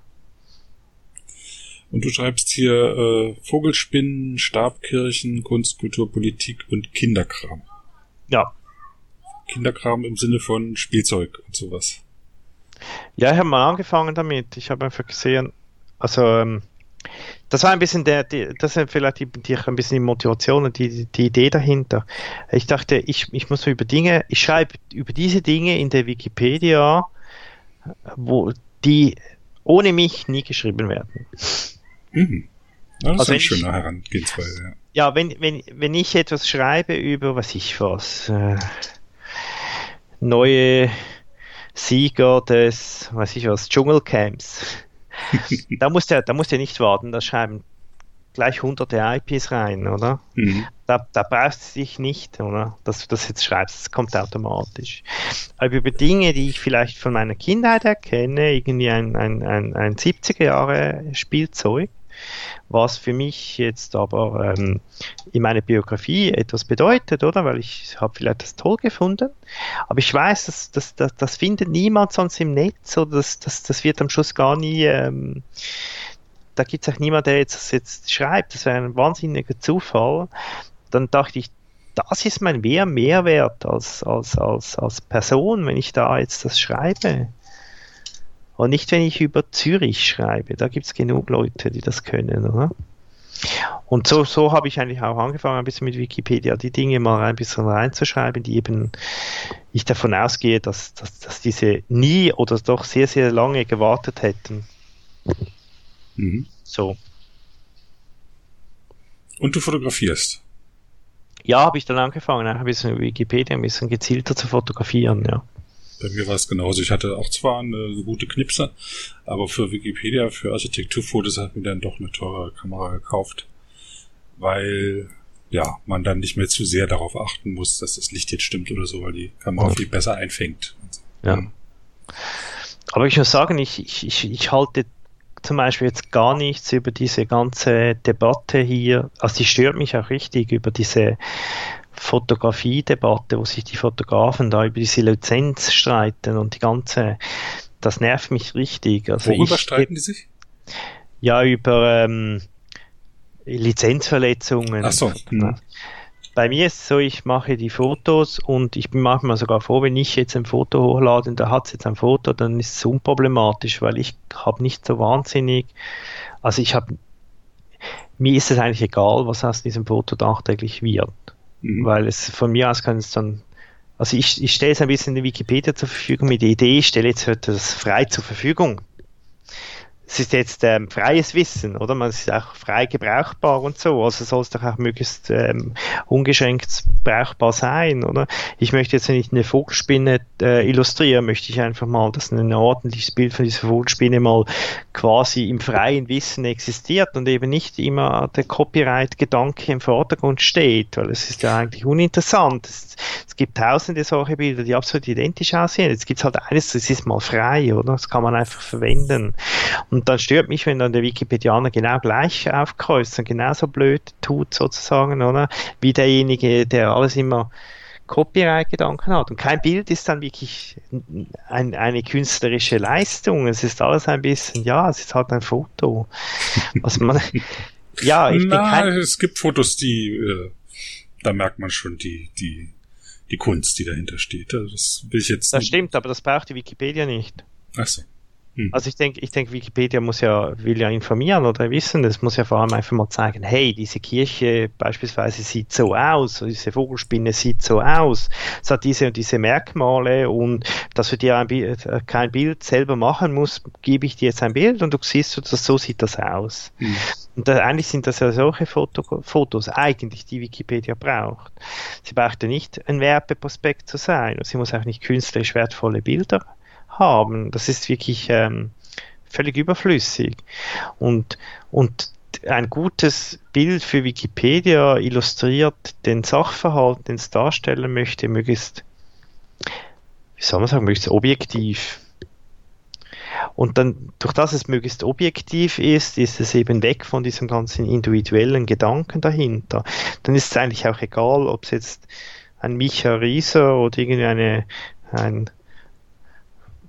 Und du schreibst hier äh, Vogelspinnen, Stabkirchen, Kunst, Kultur, Politik und Kinderkram. Ja. Kinderkram im Sinne von Spielzeug und sowas. Ja, ich habe mal angefangen damit. Ich habe einfach gesehen, also ähm, das war ein bisschen der, die, das ist vielleicht die, die, ein bisschen die Motivation und die, die Idee dahinter. Ich dachte, ich, ich muss über Dinge, ich schreibe über diese Dinge in der Wikipedia, wo die ohne mich nie geschrieben werden. Mhm. Ja, das also ist eine schöne Herangehensweise, ja. Ja, wenn, wenn, wenn ich etwas schreibe über, was ich was, äh, neue Sieger des, was ich was, Dschungelcamps, da muss der, da muss der nicht warten, da schreiben gleich hunderte IPs rein, oder? Mhm. Da, da brauchst du dich nicht, oder? Dass du das jetzt schreibst, das kommt automatisch. Aber über Dinge, die ich vielleicht von meiner Kindheit erkenne, irgendwie ein, ein, ein, ein 70er Jahre Spielzeug, was für mich jetzt aber ähm, in meiner Biografie etwas bedeutet, oder? Weil ich habe vielleicht das toll gefunden, aber ich weiß, dass, dass, dass, das findet niemand sonst im Netz oder das, das, das wird am Schluss gar nie, ähm, da gibt es auch niemand, der jetzt das jetzt schreibt, das wäre ein wahnsinniger Zufall. Dann dachte ich, das ist mein mehr Mehrwert als, als, als, als Person, wenn ich da jetzt das schreibe. Und nicht, wenn ich über Zürich schreibe. Da gibt es genug Leute, die das können, oder? Und so, so habe ich eigentlich auch angefangen, ein bisschen mit Wikipedia die Dinge mal ein bisschen reinzuschreiben, die eben ich davon ausgehe, dass, dass, dass diese nie oder doch sehr, sehr lange gewartet hätten. Mhm. So. Und du fotografierst? Ja, habe ich dann angefangen, ein bisschen Wikipedia ein bisschen gezielter zu fotografieren, ja. Bei mir war es genauso. Ich hatte auch zwar eine gute Knipse, aber für Wikipedia, für Architekturfotos hat mir dann doch eine teure Kamera gekauft, weil ja, man dann nicht mehr zu sehr darauf achten muss, dass das Licht jetzt stimmt oder so, weil die Kamera viel besser einfängt. Ja. Aber ich muss sagen, ich, ich, ich, ich halte zum Beispiel jetzt gar nichts über diese ganze Debatte hier, also die stört mich auch richtig über diese Fotografie-Debatte, wo sich die Fotografen da über diese Lizenz streiten und die ganze, das nervt mich richtig. Also Worüber ich, streiten die sich? Ja, über ähm, Lizenzverletzungen. Ach so. Mhm. Bei mir ist es so, ich mache die Fotos und ich bin manchmal sogar froh, wenn ich jetzt ein Foto hochlade und da hat es jetzt ein Foto, dann ist es unproblematisch, weil ich habe nicht so wahnsinnig, also ich habe, mir ist es eigentlich egal, was aus diesem Foto nachträglich wird. Mhm. Weil es von mir aus kann es dann, also ich, ich stelle es ein bisschen in die Wikipedia zur Verfügung mit der Idee, ich stelle jetzt heute das frei zur Verfügung. Es ist jetzt ähm, freies Wissen, oder? Man ist auch frei gebrauchbar und so. Also soll es doch auch möglichst ähm, ungeschränkt brauchbar sein, oder? Ich möchte jetzt, wenn ich eine Vogelspinne äh, illustriere, möchte ich einfach mal, dass ein ordentliches Bild von dieser Vogelspinne mal quasi im freien Wissen existiert und eben nicht immer der Copyright-Gedanke im Vordergrund steht, weil es ist ja eigentlich uninteressant. Es, es gibt tausende solche Bilder, die absolut identisch aussehen. Jetzt gibt es halt eines, das ist mal frei, oder? Das kann man einfach verwenden. Und dann stört mich, wenn dann der Wikipedianer genau gleich aufkreuzt und genauso blöd tut, sozusagen, oder? Wie derjenige, der alles immer Copyright-Gedanken hat. Und kein Bild ist dann wirklich ein, eine künstlerische Leistung. Es ist alles ein bisschen, ja, es ist halt ein Foto. Was man, ja, ich Na, kein, es gibt Fotos, die, äh, da merkt man schon die, die, die Kunst, die dahinter steht. Also das will ich jetzt. Das stimmt, aber das braucht die Wikipedia nicht. Ach so. Hm. Also ich denke, ich denke, Wikipedia muss ja, will ja informieren oder wissen, das muss ja vor allem einfach mal zeigen, hey, diese Kirche beispielsweise sieht so aus, diese Vogelspinne sieht so aus, es hat diese und diese Merkmale und dass du dir ein, äh, kein Bild selber machen musst, gebe ich dir jetzt ein Bild und du siehst, dass so sieht das aus. Hm. Und da, eigentlich sind das ja solche Foto, Fotos, eigentlich, die Wikipedia braucht. Sie braucht ja nicht ein Werbeprospekt zu sein, und sie muss auch nicht künstlerisch wertvolle Bilder haben. Das ist wirklich ähm, völlig überflüssig. Und, und ein gutes Bild für Wikipedia illustriert den Sachverhalt, den es darstellen möchte, möglichst, wie soll man sagen, möglichst objektiv. Und dann, durch das es möglichst objektiv ist, ist es eben weg von diesem ganzen individuellen Gedanken dahinter. Dann ist es eigentlich auch egal, ob es jetzt ein Micha Rieser oder irgendeine ein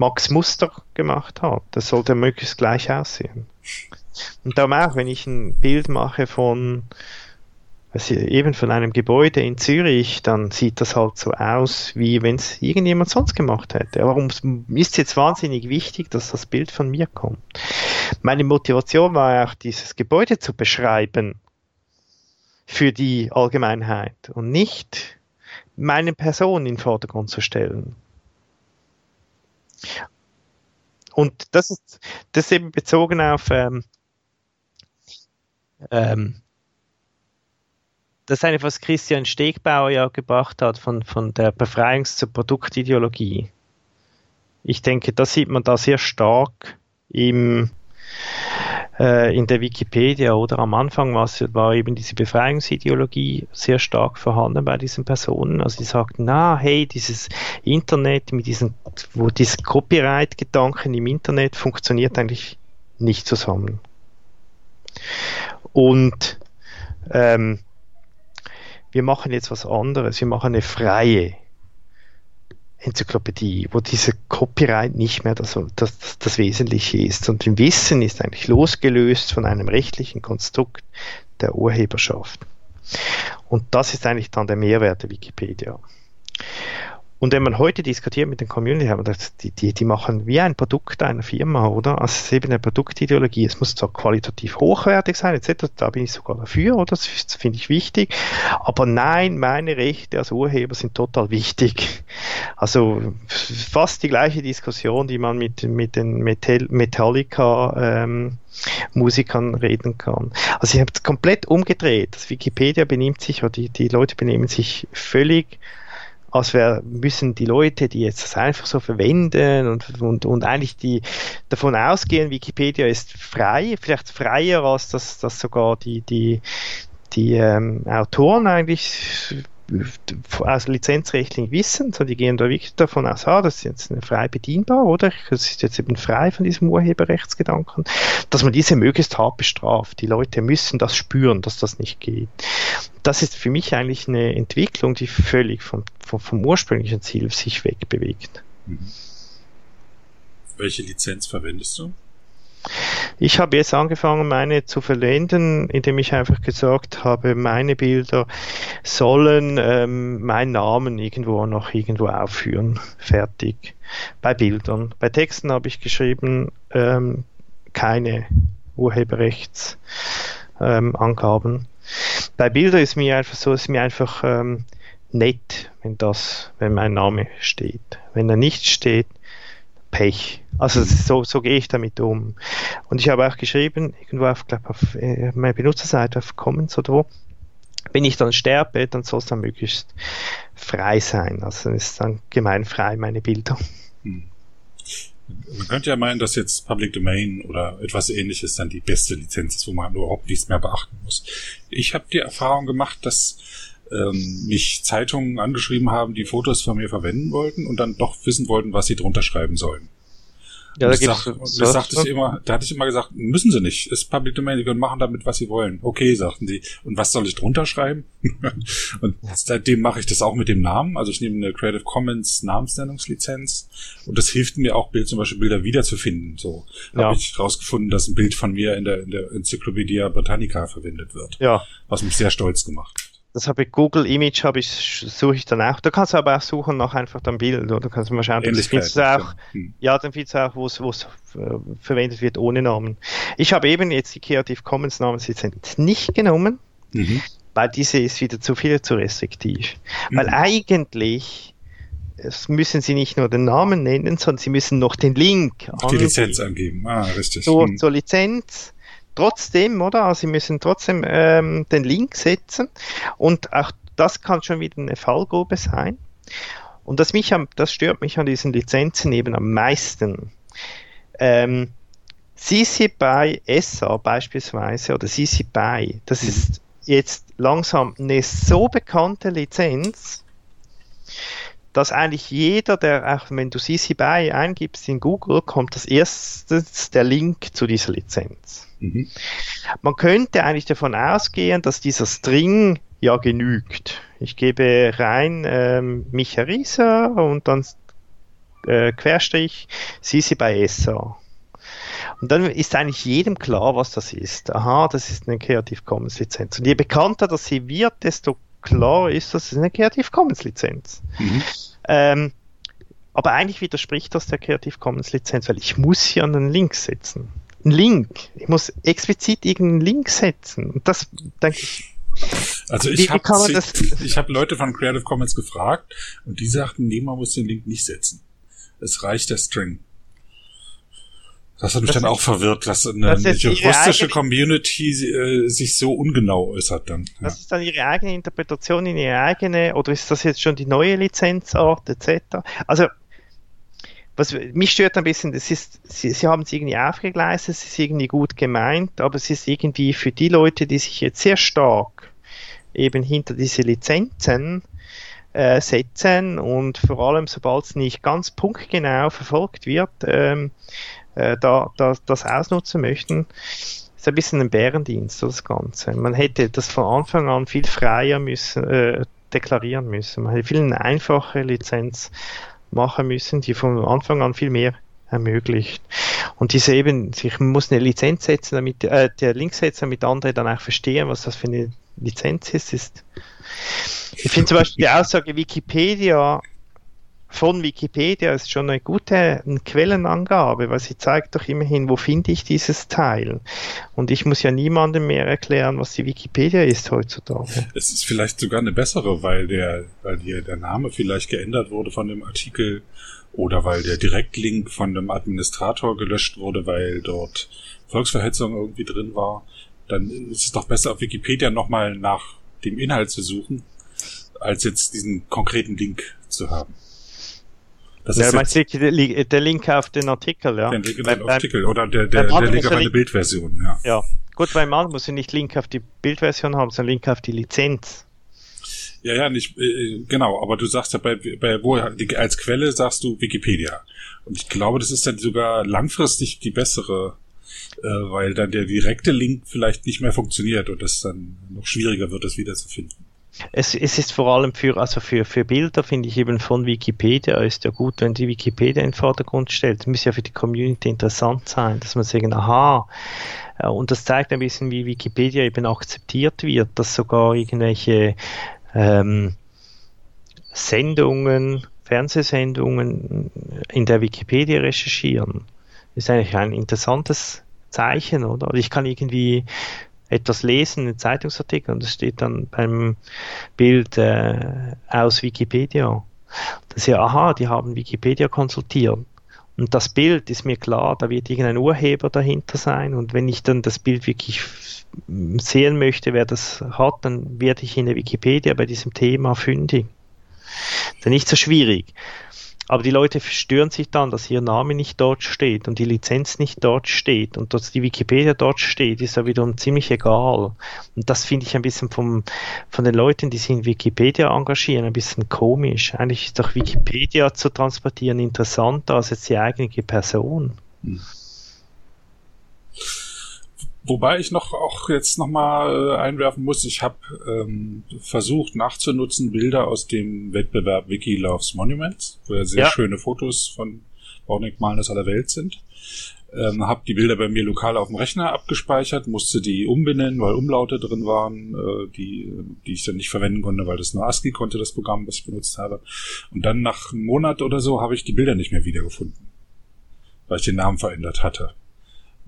Max Muster gemacht hat. Das sollte möglichst gleich aussehen. Und darum auch, wenn ich ein Bild mache von also eben von einem Gebäude in Zürich, dann sieht das halt so aus, wie wenn es irgendjemand sonst gemacht hätte. Warum ist es jetzt wahnsinnig wichtig, dass das Bild von mir kommt? Meine Motivation war auch, dieses Gebäude zu beschreiben für die Allgemeinheit und nicht meine Person in den Vordergrund zu stellen. Und das ist, das eben bezogen auf ähm, ähm, das eigentlich, was Christian Stegbauer ja gebracht hat von, von der Befreiungs- zur Produktideologie. Ich denke, da sieht man da sehr stark im, äh, in der Wikipedia oder am Anfang war, eben diese Befreiungsideologie sehr stark vorhanden bei diesen Personen. Also die sagten, na, hey, dieses Internet mit diesen, wo dieses Copyright-Gedanken im Internet funktioniert eigentlich nicht zusammen. Und ähm, wir machen jetzt was anderes, wir machen eine freie Enzyklopädie, wo diese Copyright nicht mehr das, das, das Wesentliche ist. Und im Wissen ist eigentlich losgelöst von einem rechtlichen Konstrukt der Urheberschaft. Und das ist eigentlich dann der Mehrwert der Wikipedia. Und wenn man heute diskutiert mit den Community, die, die, die machen wie ein Produkt einer Firma, oder? Also es ist eben eine Produktideologie. Es muss zwar qualitativ hochwertig sein, etc. Da bin ich sogar dafür, oder? Das, das finde ich wichtig. Aber nein, meine Rechte als Urheber sind total wichtig. Also fast die gleiche Diskussion, die man mit, mit den Metallica ähm, Musikern reden kann. Also ich habe es komplett umgedreht. Das Wikipedia benimmt sich, oder die, die Leute benehmen sich völlig als wir müssen die Leute, die jetzt das einfach so verwenden und, und, und eigentlich die davon ausgehen, Wikipedia ist frei, vielleicht freier als das, das sogar die, die, die ähm, Autoren eigentlich aus lizenzrechtlichen wissen, so die gehen da wirklich davon aus, ah, das ist jetzt frei bedienbar, oder? Das ist jetzt eben frei von diesem Urheberrechtsgedanken, dass man diese möglichst hart bestraft. Die Leute müssen das spüren, dass das nicht geht. Das ist für mich eigentlich eine Entwicklung, die völlig vom, vom, vom ursprünglichen Ziel sich wegbewegt. Mhm. Welche Lizenz verwendest du? Ich habe jetzt angefangen, meine zu verwenden, indem ich einfach gesagt habe, meine Bilder sollen ähm, meinen Namen irgendwo noch irgendwo aufführen. Fertig. Bei Bildern. Bei Texten habe ich geschrieben, ähm, keine Urheberrechtsangaben. Ähm, Bei Bildern ist mir einfach so, ist mir einfach ähm, nett, wenn das, wenn mein Name steht. Wenn er nicht steht, Pech. Also so, so gehe ich damit um. Und ich habe auch geschrieben, irgendwo auf, glaube auf äh, meiner Benutzerseite, auf Comments oder wo, wenn ich dann sterbe, dann soll es dann möglichst frei sein. Also ist dann gemeinfrei meine Bilder. Hm. Man könnte ja meinen, dass jetzt Public Domain oder etwas ähnliches dann die beste Lizenz ist, wo man überhaupt nichts mehr beachten muss. Ich habe die Erfahrung gemacht, dass ähm, mich Zeitungen angeschrieben haben, die Fotos von mir verwenden wollten und dann doch wissen wollten, was sie drunter schreiben sollen. Ja, da gibt's sag, das, das sagte ich immer, da hatte ich immer gesagt, müssen sie nicht, ist Public Domain, die können machen damit, was sie wollen. Okay, sagten die. Und was soll ich drunter schreiben? und seitdem mache ich das auch mit dem Namen. Also ich nehme eine Creative Commons Namensnennungslizenz und das hilft mir auch, Bild, zum Beispiel Bilder wiederzufinden. So ja. habe ich rausgefunden, dass ein Bild von mir in der, in der Enzyklopädie Britannica verwendet wird. Ja. Was mich sehr stolz gemacht das habe ich Google Image habe ich suche ich dann auch. Da kannst du aber auch suchen nach einfach dem Bild oder kannst du mal schauen. Das findest du auch, hm. ja, dann findest du auch, wo es äh, verwendet wird ohne Namen. Ich habe eben jetzt die Creative Commons Namenslizenz nicht genommen, mhm. weil diese ist wieder zu viel zu restriktiv. Mhm. Weil eigentlich müssen sie nicht nur den Namen nennen, sondern sie müssen noch den Link die angeben. Lizenz angeben. Ah, richtig. So, mhm. Zur Lizenz trotzdem, oder? Also sie müssen trotzdem ähm, den Link setzen und auch das kann schon wieder eine Fallgrube sein. Und das, mich am, das stört mich an diesen Lizenzen eben am meisten. Ähm, CC BY SA beispielsweise oder CC BY, das mhm. ist jetzt langsam eine so bekannte Lizenz, dass eigentlich jeder, der, auch wenn du CC BY eingibst in Google, kommt als erstes der Link zu dieser Lizenz. Mhm. Man könnte eigentlich davon ausgehen, dass dieser String ja genügt. Ich gebe rein ähm, Micha Rieser und dann äh, Querstrich CC by SA. Und dann ist eigentlich jedem klar, was das ist. Aha, das ist eine Creative Commons Lizenz. Und je bekannter das sie wird, desto klar ist, das ist eine Creative Commons Lizenz. Mhm. Ähm, aber eigentlich widerspricht das der Creative Commons Lizenz, weil ich muss hier einen Link setzen einen Link. Ich muss explizit irgendeinen Link setzen. Und das, denke ich, also ich habe hab Leute von Creative Commons gefragt und die sagten, nee, man muss den Link nicht setzen. Es reicht der String. Das hat mich das dann auch verwirrt, dass eine, das eine juristische Community äh, sich so ungenau äußert dann. Ja. Das ist dann ihre eigene Interpretation in ihre eigene, oder ist das jetzt schon die neue Lizenzart etc.? Also was mich stört ein bisschen, das ist, sie, sie haben es irgendwie aufgegleist, es ist irgendwie gut gemeint, aber es ist irgendwie für die Leute, die sich jetzt sehr stark eben hinter diese Lizenzen äh, setzen und vor allem, sobald es nicht ganz punktgenau verfolgt wird, ähm, äh, da, da, das ausnutzen möchten, ist ein bisschen ein Bärendienst, das Ganze. Man hätte das von Anfang an viel freier müssen, äh, deklarieren müssen. Man hätte viel eine einfache Lizenz machen müssen, die von Anfang an viel mehr ermöglicht. Und diese eben, ich muss eine Lizenz setzen, damit, äh, der Link setzen, damit andere dann auch verstehen, was das für eine Lizenz ist, ist ich finde zum Beispiel die Aussage Wikipedia von Wikipedia ist schon eine gute Quellenangabe, weil sie zeigt doch immerhin, wo finde ich dieses Teil. Und ich muss ja niemandem mehr erklären, was die Wikipedia ist heutzutage. Es ist vielleicht sogar eine bessere, weil der, weil hier der Name vielleicht geändert wurde von dem Artikel oder weil der Direktlink von dem Administrator gelöscht wurde, weil dort Volksverhetzung irgendwie drin war. Dann ist es doch besser, auf Wikipedia nochmal nach dem Inhalt zu suchen, als jetzt diesen konkreten Link zu haben. Das ja, ist meinst du der Link auf den Artikel, ja? Den Link auf den Artikel oder der, der, der Link auf eine Bildversion, ja. Ja, gut, beim anderen muss ich nicht Link auf die Bildversion haben, sondern Link auf die Lizenz. Ja, ja, nicht, äh, genau, aber du sagst ja bei, bei wo als Quelle sagst du Wikipedia. Und ich glaube, das ist dann sogar langfristig die bessere, äh, weil dann der direkte Link vielleicht nicht mehr funktioniert und es dann noch schwieriger wird, das wiederzufinden. Es, es ist vor allem für, also für, für Bilder, finde ich eben von Wikipedia, ist ja gut, wenn die Wikipedia in den Vordergrund stellt. Muss ja für die Community interessant sein, dass man sagen, aha, äh, und das zeigt ein bisschen, wie Wikipedia eben akzeptiert wird, dass sogar irgendwelche ähm, Sendungen, Fernsehsendungen in der Wikipedia recherchieren. Das ist eigentlich ein interessantes Zeichen, oder? Ich kann irgendwie etwas lesen, einen Zeitungsartikel, und es steht dann beim Bild äh, aus Wikipedia. Das ist ja, aha, die haben Wikipedia konsultiert. Und das Bild ist mir klar, da wird irgendein Urheber dahinter sein. Und wenn ich dann das Bild wirklich sehen möchte, wer das hat, dann werde ich in der Wikipedia bei diesem Thema fündig. Das ist nicht so schwierig. Aber die Leute stören sich dann, dass ihr Name nicht dort steht und die Lizenz nicht dort steht und dass die Wikipedia dort steht, ist ja wiederum ziemlich egal. Und das finde ich ein bisschen vom, von den Leuten, die sich in Wikipedia engagieren, ein bisschen komisch. Eigentlich ist doch Wikipedia zu transportieren interessanter als jetzt die eigene Person. Hm. Wobei ich noch auch jetzt nochmal äh, einwerfen muss, ich habe ähm, versucht nachzunutzen Bilder aus dem Wettbewerb Wiki Loves Monuments, wo ja sehr ja. schöne Fotos von Baudenkmalen aus aller Welt sind. Ähm, habe die Bilder bei mir lokal auf dem Rechner abgespeichert, musste die umbenennen, weil Umlaute drin waren, äh, die, die ich dann nicht verwenden konnte, weil das nur ASCII konnte, das Programm, was ich benutzt habe. Und dann nach einem Monat oder so habe ich die Bilder nicht mehr wiedergefunden, weil ich den Namen verändert hatte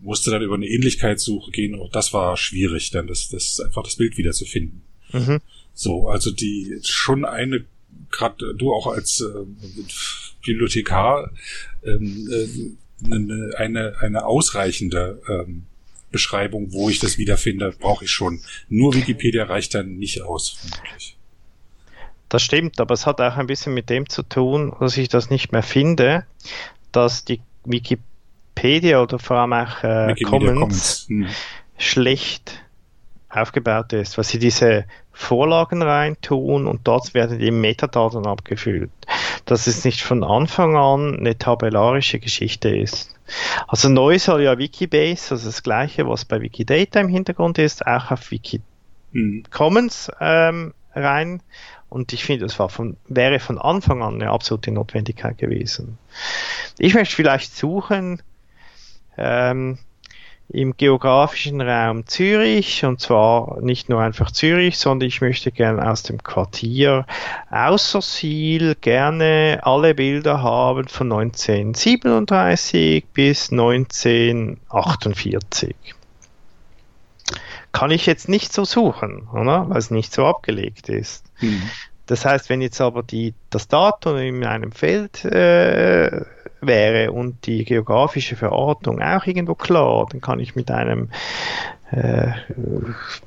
musste dann über eine Ähnlichkeitssuche gehen. Auch das war schwierig, dann das, das einfach das Bild wieder zu finden. Mhm. So, also die schon eine, gerade du auch als äh, Bibliothekar, ähm, äh, eine, eine, eine ausreichende ähm, Beschreibung, wo ich das wiederfinde, brauche ich schon. Nur Wikipedia reicht dann nicht aus, vermutlich. Das stimmt, aber es hat auch ein bisschen mit dem zu tun, dass ich das nicht mehr finde, dass die Wikipedia Wikipedia oder vor allem auch äh, Commons, Commons. Hm. schlecht aufgebaut ist, weil sie diese Vorlagen reintun und dort werden die Metadaten abgefüllt. Dass es nicht von Anfang an eine tabellarische Geschichte ist. Also neu soll ja Wikibase, also das gleiche, was bei Wikidata im Hintergrund ist, auch auf Wiki hm. Commons ähm, rein. Und ich finde, das war von, wäre von Anfang an eine absolute Notwendigkeit gewesen. Ich möchte vielleicht suchen, ähm, im geografischen Raum Zürich und zwar nicht nur einfach Zürich, sondern ich möchte gerne aus dem Quartier Außersiel gerne alle Bilder haben von 1937 bis 1948. Kann ich jetzt nicht so suchen, oder? weil es nicht so abgelegt ist. Mhm. Das heißt, wenn jetzt aber die, das Datum in einem Feld äh, wäre und die geografische Verortung auch irgendwo klar, dann kann ich mit einem äh,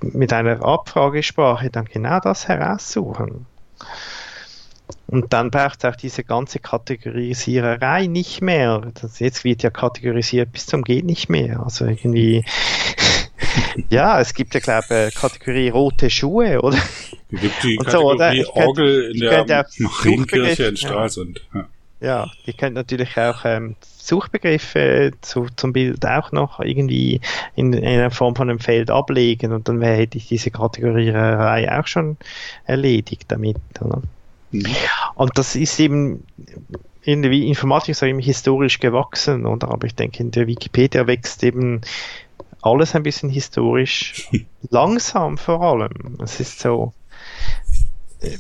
mit einer Abfragesprache dann genau das heraussuchen. Und dann braucht es auch diese ganze Kategorisiererei nicht mehr. Das, jetzt wird ja kategorisiert bis zum geht nicht mehr. Also irgendwie, ja, es gibt ja, glaube ich, Kategorie rote Schuhe, oder? Es gibt die Kategorie so, Orgel in der Marienkirche in Stralsund. Ja. Ja, ihr könnt natürlich auch ähm, Suchbegriffe zu, zum Bild auch noch irgendwie in, in einer Form von einem Feld ablegen und dann hätte ich diese Kategoriererei auch schon erledigt damit. Mhm. Und das ist eben in der Informatik ist eben historisch gewachsen, oder? aber ich denke, in der Wikipedia wächst eben alles ein bisschen historisch langsam vor allem. Es ist so, äh,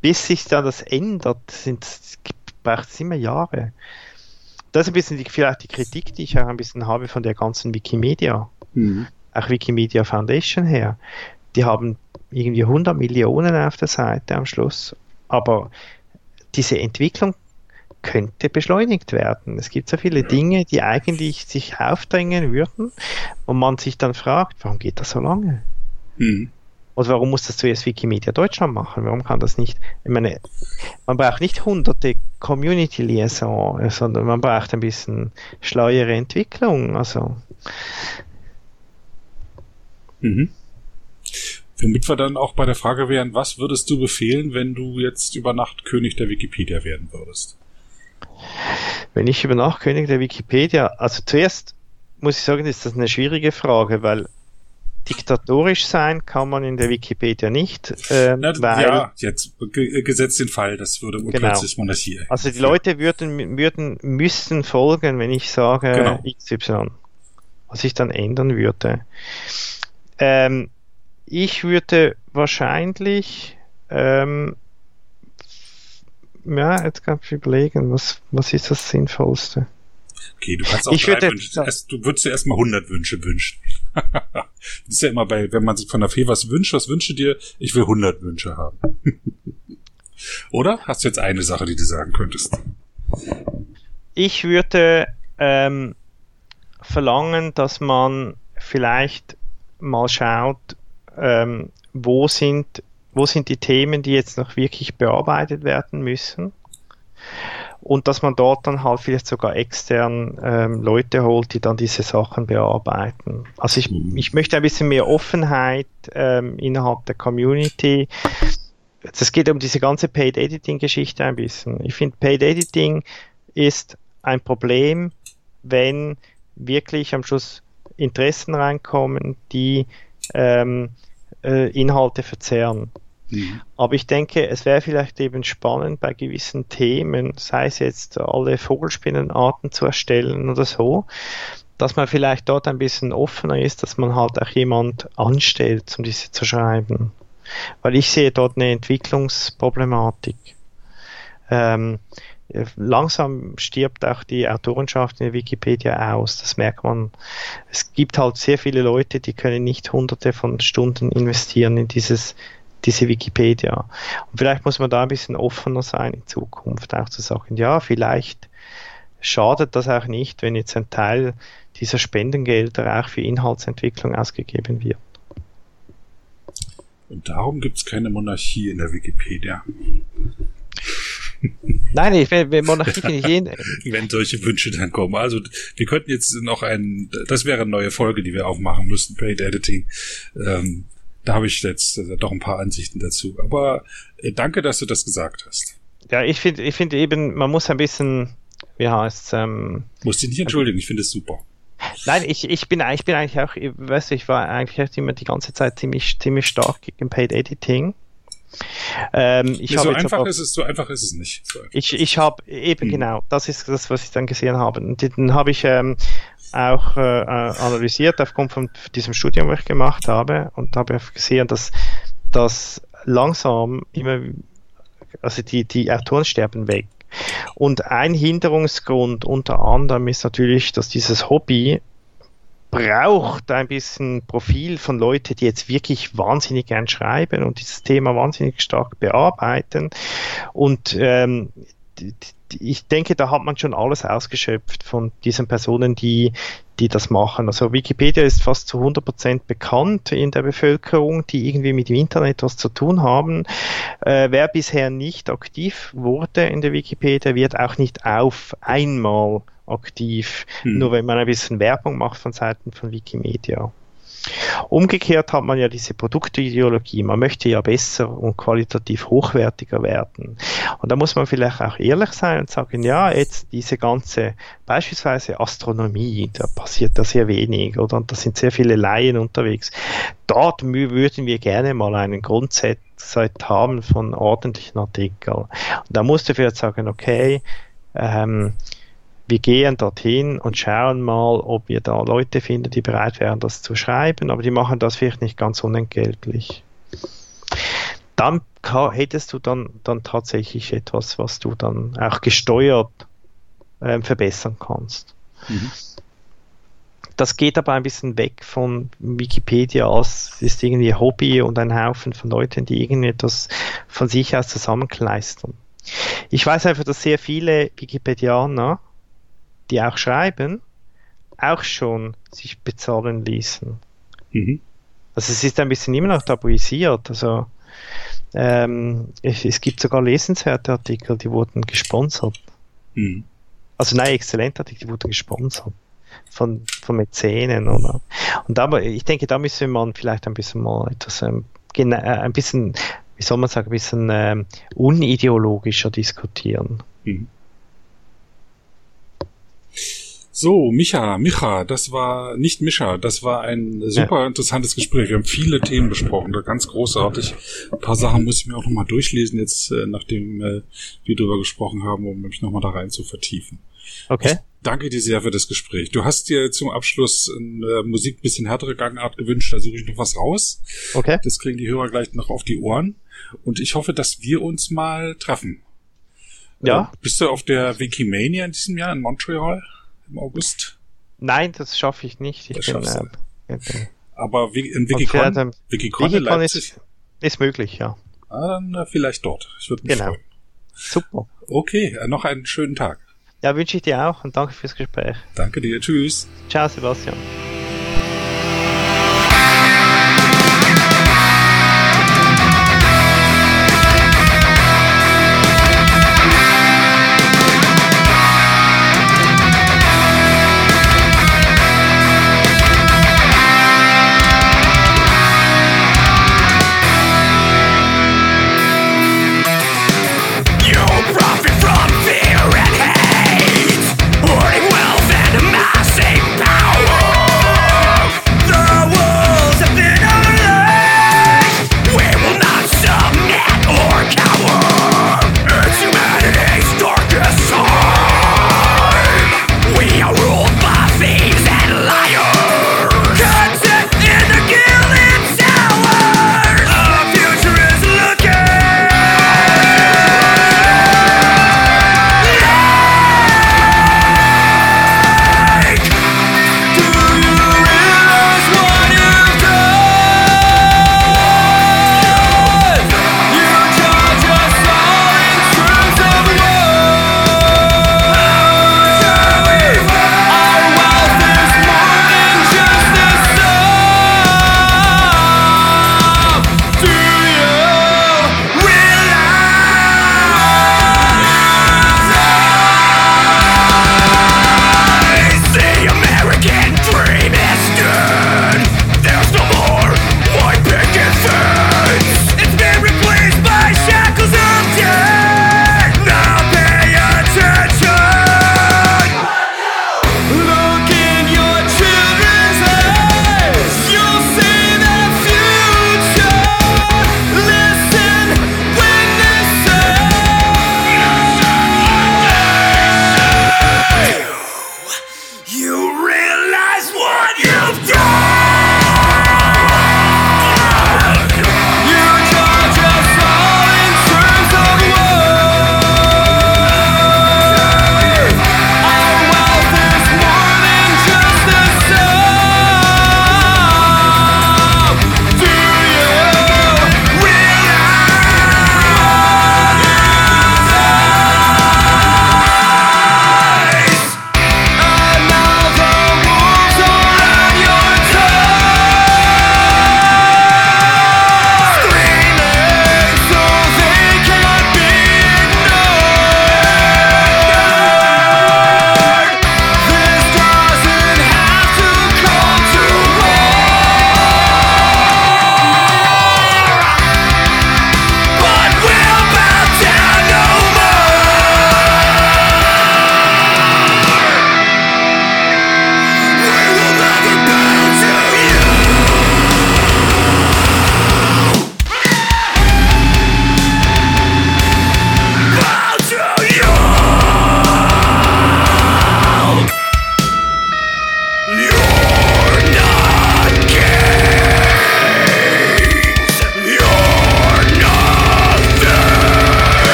bis sich da das ändert, sind, braucht es immer Jahre. Das ist ein bisschen die, vielleicht die Kritik, die ich auch ein bisschen habe von der ganzen Wikimedia, mhm. auch Wikimedia Foundation her. Die haben irgendwie 100 Millionen auf der Seite am Schluss, aber diese Entwicklung könnte beschleunigt werden. Es gibt so viele Dinge, die eigentlich sich aufdrängen würden und man sich dann fragt, warum geht das so lange? Mhm. Und warum muss das zuerst Wikimedia Deutschland machen? Warum kann das nicht? Ich meine, man braucht nicht hunderte Community Liaison, sondern man braucht ein bisschen schleuere Entwicklung. Also. Mhm. Womit wir dann auch bei der Frage wären, was würdest du befehlen, wenn du jetzt über Nacht König der Wikipedia werden würdest? Wenn ich über Nacht König der Wikipedia, also zuerst muss ich sagen, ist das eine schwierige Frage, weil Diktatorisch sein kann man in der Wikipedia nicht. Äh, Na, weil, ja, jetzt gesetzt den Fall, das würde genau. plötzlich Monarchie. Also die Leute würden, würden, müssen folgen, wenn ich sage genau. XY. Was ich dann ändern würde. Ähm, ich würde wahrscheinlich ähm, ja, jetzt kann ich überlegen, was, was ist das Sinnvollste? Okay, du kannst auch ich würde, Wünsche, du würdest dir erstmal 100 Wünsche wünschen. Das ist ja immer bei, wenn man sich von der Fee was wünscht, was wünsche dir? Ich will 100 Wünsche haben. Oder? Hast du jetzt eine Sache, die du sagen könntest? ich würde ähm, verlangen, dass man vielleicht mal schaut, ähm, wo sind wo sind die Themen, die jetzt noch wirklich bearbeitet werden müssen und dass man dort dann halt vielleicht sogar extern ähm, Leute holt, die dann diese Sachen bearbeiten. Also ich, mhm. ich möchte ein bisschen mehr Offenheit ähm, innerhalb der Community. Es geht um diese ganze Paid Editing Geschichte ein bisschen. Ich finde, Paid Editing ist ein Problem, wenn wirklich am Schluss Interessen reinkommen, die ähm, äh, Inhalte verzerren. Mhm. Aber ich denke, es wäre vielleicht eben spannend, bei gewissen Themen, sei es jetzt alle Vogelspinnenarten zu erstellen oder so, dass man vielleicht dort ein bisschen offener ist, dass man halt auch jemand anstellt, um diese zu schreiben. Weil ich sehe dort eine Entwicklungsproblematik. Ähm, langsam stirbt auch die Autorenschaft in der Wikipedia aus. Das merkt man. Es gibt halt sehr viele Leute, die können nicht hunderte von Stunden investieren in dieses diese Wikipedia. Und vielleicht muss man da ein bisschen offener sein in Zukunft, auch zu sagen, ja, vielleicht schadet das auch nicht, wenn jetzt ein Teil dieser Spendengelder auch für Inhaltsentwicklung ausgegeben wird. Und darum gibt es keine Monarchie in der Wikipedia. Nein, ich will, Monarchie finde ich jeden. Wenn solche Wünsche dann kommen. Also wir könnten jetzt noch ein, das wäre eine neue Folge, die wir aufmachen müssten, Paid Editing. Ähm, da habe ich jetzt äh, doch ein paar Ansichten dazu. Aber äh, danke, dass du das gesagt hast. Ja, ich finde ich finde eben, man muss ein bisschen, wie heißt ähm, Muss dich nicht entschuldigen, ich finde es super. Nein, ich, ich bin ich bin eigentlich auch, weißt du, ich war eigentlich immer die ganze Zeit ziemlich ziemlich stark gegen Paid Editing. Ähm, ich ja, so einfach ist es, so einfach ist es nicht. So ich ich habe eben hm. genau, das ist das, was ich dann gesehen habe. Und dann habe ich ähm, auch äh, analysiert aufgrund von diesem Studium, was ich gemacht habe und habe gesehen, dass dass langsam immer, also die, die Autoren sterben weg. Und ein Hinderungsgrund unter anderem ist natürlich, dass dieses Hobby braucht ein bisschen Profil von Leuten, die jetzt wirklich wahnsinnig gern schreiben und dieses Thema wahnsinnig stark bearbeiten. Und ähm, ich denke, da hat man schon alles ausgeschöpft von diesen Personen, die, die das machen. Also Wikipedia ist fast zu 100% bekannt in der Bevölkerung, die irgendwie mit dem Internet was zu tun haben. Äh, wer bisher nicht aktiv wurde in der Wikipedia, wird auch nicht auf einmal aktiv, hm. nur wenn man ein bisschen Werbung macht von Seiten von Wikimedia. Umgekehrt hat man ja diese Produktideologie. Man möchte ja besser und qualitativ hochwertiger werden. Und da muss man vielleicht auch ehrlich sein und sagen, ja, jetzt diese ganze, beispielsweise Astronomie, da passiert da sehr wenig oder da sind sehr viele Laien unterwegs. Dort würden wir gerne mal einen Grundsatz haben von ordentlichen Artikeln. Und da musst du vielleicht sagen, okay, ähm, wir gehen dorthin und schauen mal, ob wir da Leute finden, die bereit wären, das zu schreiben, aber die machen das vielleicht nicht ganz unentgeltlich. Dann hättest du dann, dann tatsächlich etwas, was du dann auch gesteuert äh, verbessern kannst. Mhm. Das geht aber ein bisschen weg von Wikipedia aus, ist irgendwie Hobby und ein Haufen von Leuten, die irgendetwas von sich aus zusammenkleistern. Ich weiß einfach, dass sehr viele Wikipedianer die auch schreiben, auch schon sich bezahlen ließen. Mhm. Also es ist ein bisschen immer noch tabuisiert. Also ähm, es, es, gibt sogar lesenswerte Artikel, die wurden gesponsert. Mhm. Also nein, exzellente Artikel, die wurden gesponsert von, von Mäzenen oder. Und aber ich denke, da müsste man vielleicht ein bisschen mal etwas ähm, äh, ein bisschen, wie soll man sagen, ein bisschen ähm, unideologischer diskutieren. Mhm. So, Micha, Micha, das war nicht Micha, das war ein super interessantes Gespräch. Wir haben viele Themen besprochen, ganz großartig. Ein paar Sachen muss ich mir auch nochmal durchlesen, jetzt äh, nachdem äh, wir darüber gesprochen haben, um mich nochmal da rein zu vertiefen. Okay. Ich danke dir sehr für das Gespräch. Du hast dir zum Abschluss in äh, Musik ein bisschen härtere Gangart gewünscht, da suche ich noch was raus. Okay. Das kriegen die Hörer gleich noch auf die Ohren. Und ich hoffe, dass wir uns mal treffen. Ja. Äh, bist du auf der Wikimania in diesem Jahr in Montreal? im August? Nein, das schaffe ich nicht. Ich bin, äh, aber in Wikicon, Wikicon, Wikicon Leipzig? Ist, ist möglich, ja. Ah, dann äh, vielleicht dort. Ich würde mich genau. freuen. Super. Okay, äh, noch einen schönen Tag. Ja, wünsche ich dir auch und danke fürs Gespräch. Danke dir. Tschüss. Ciao, Sebastian.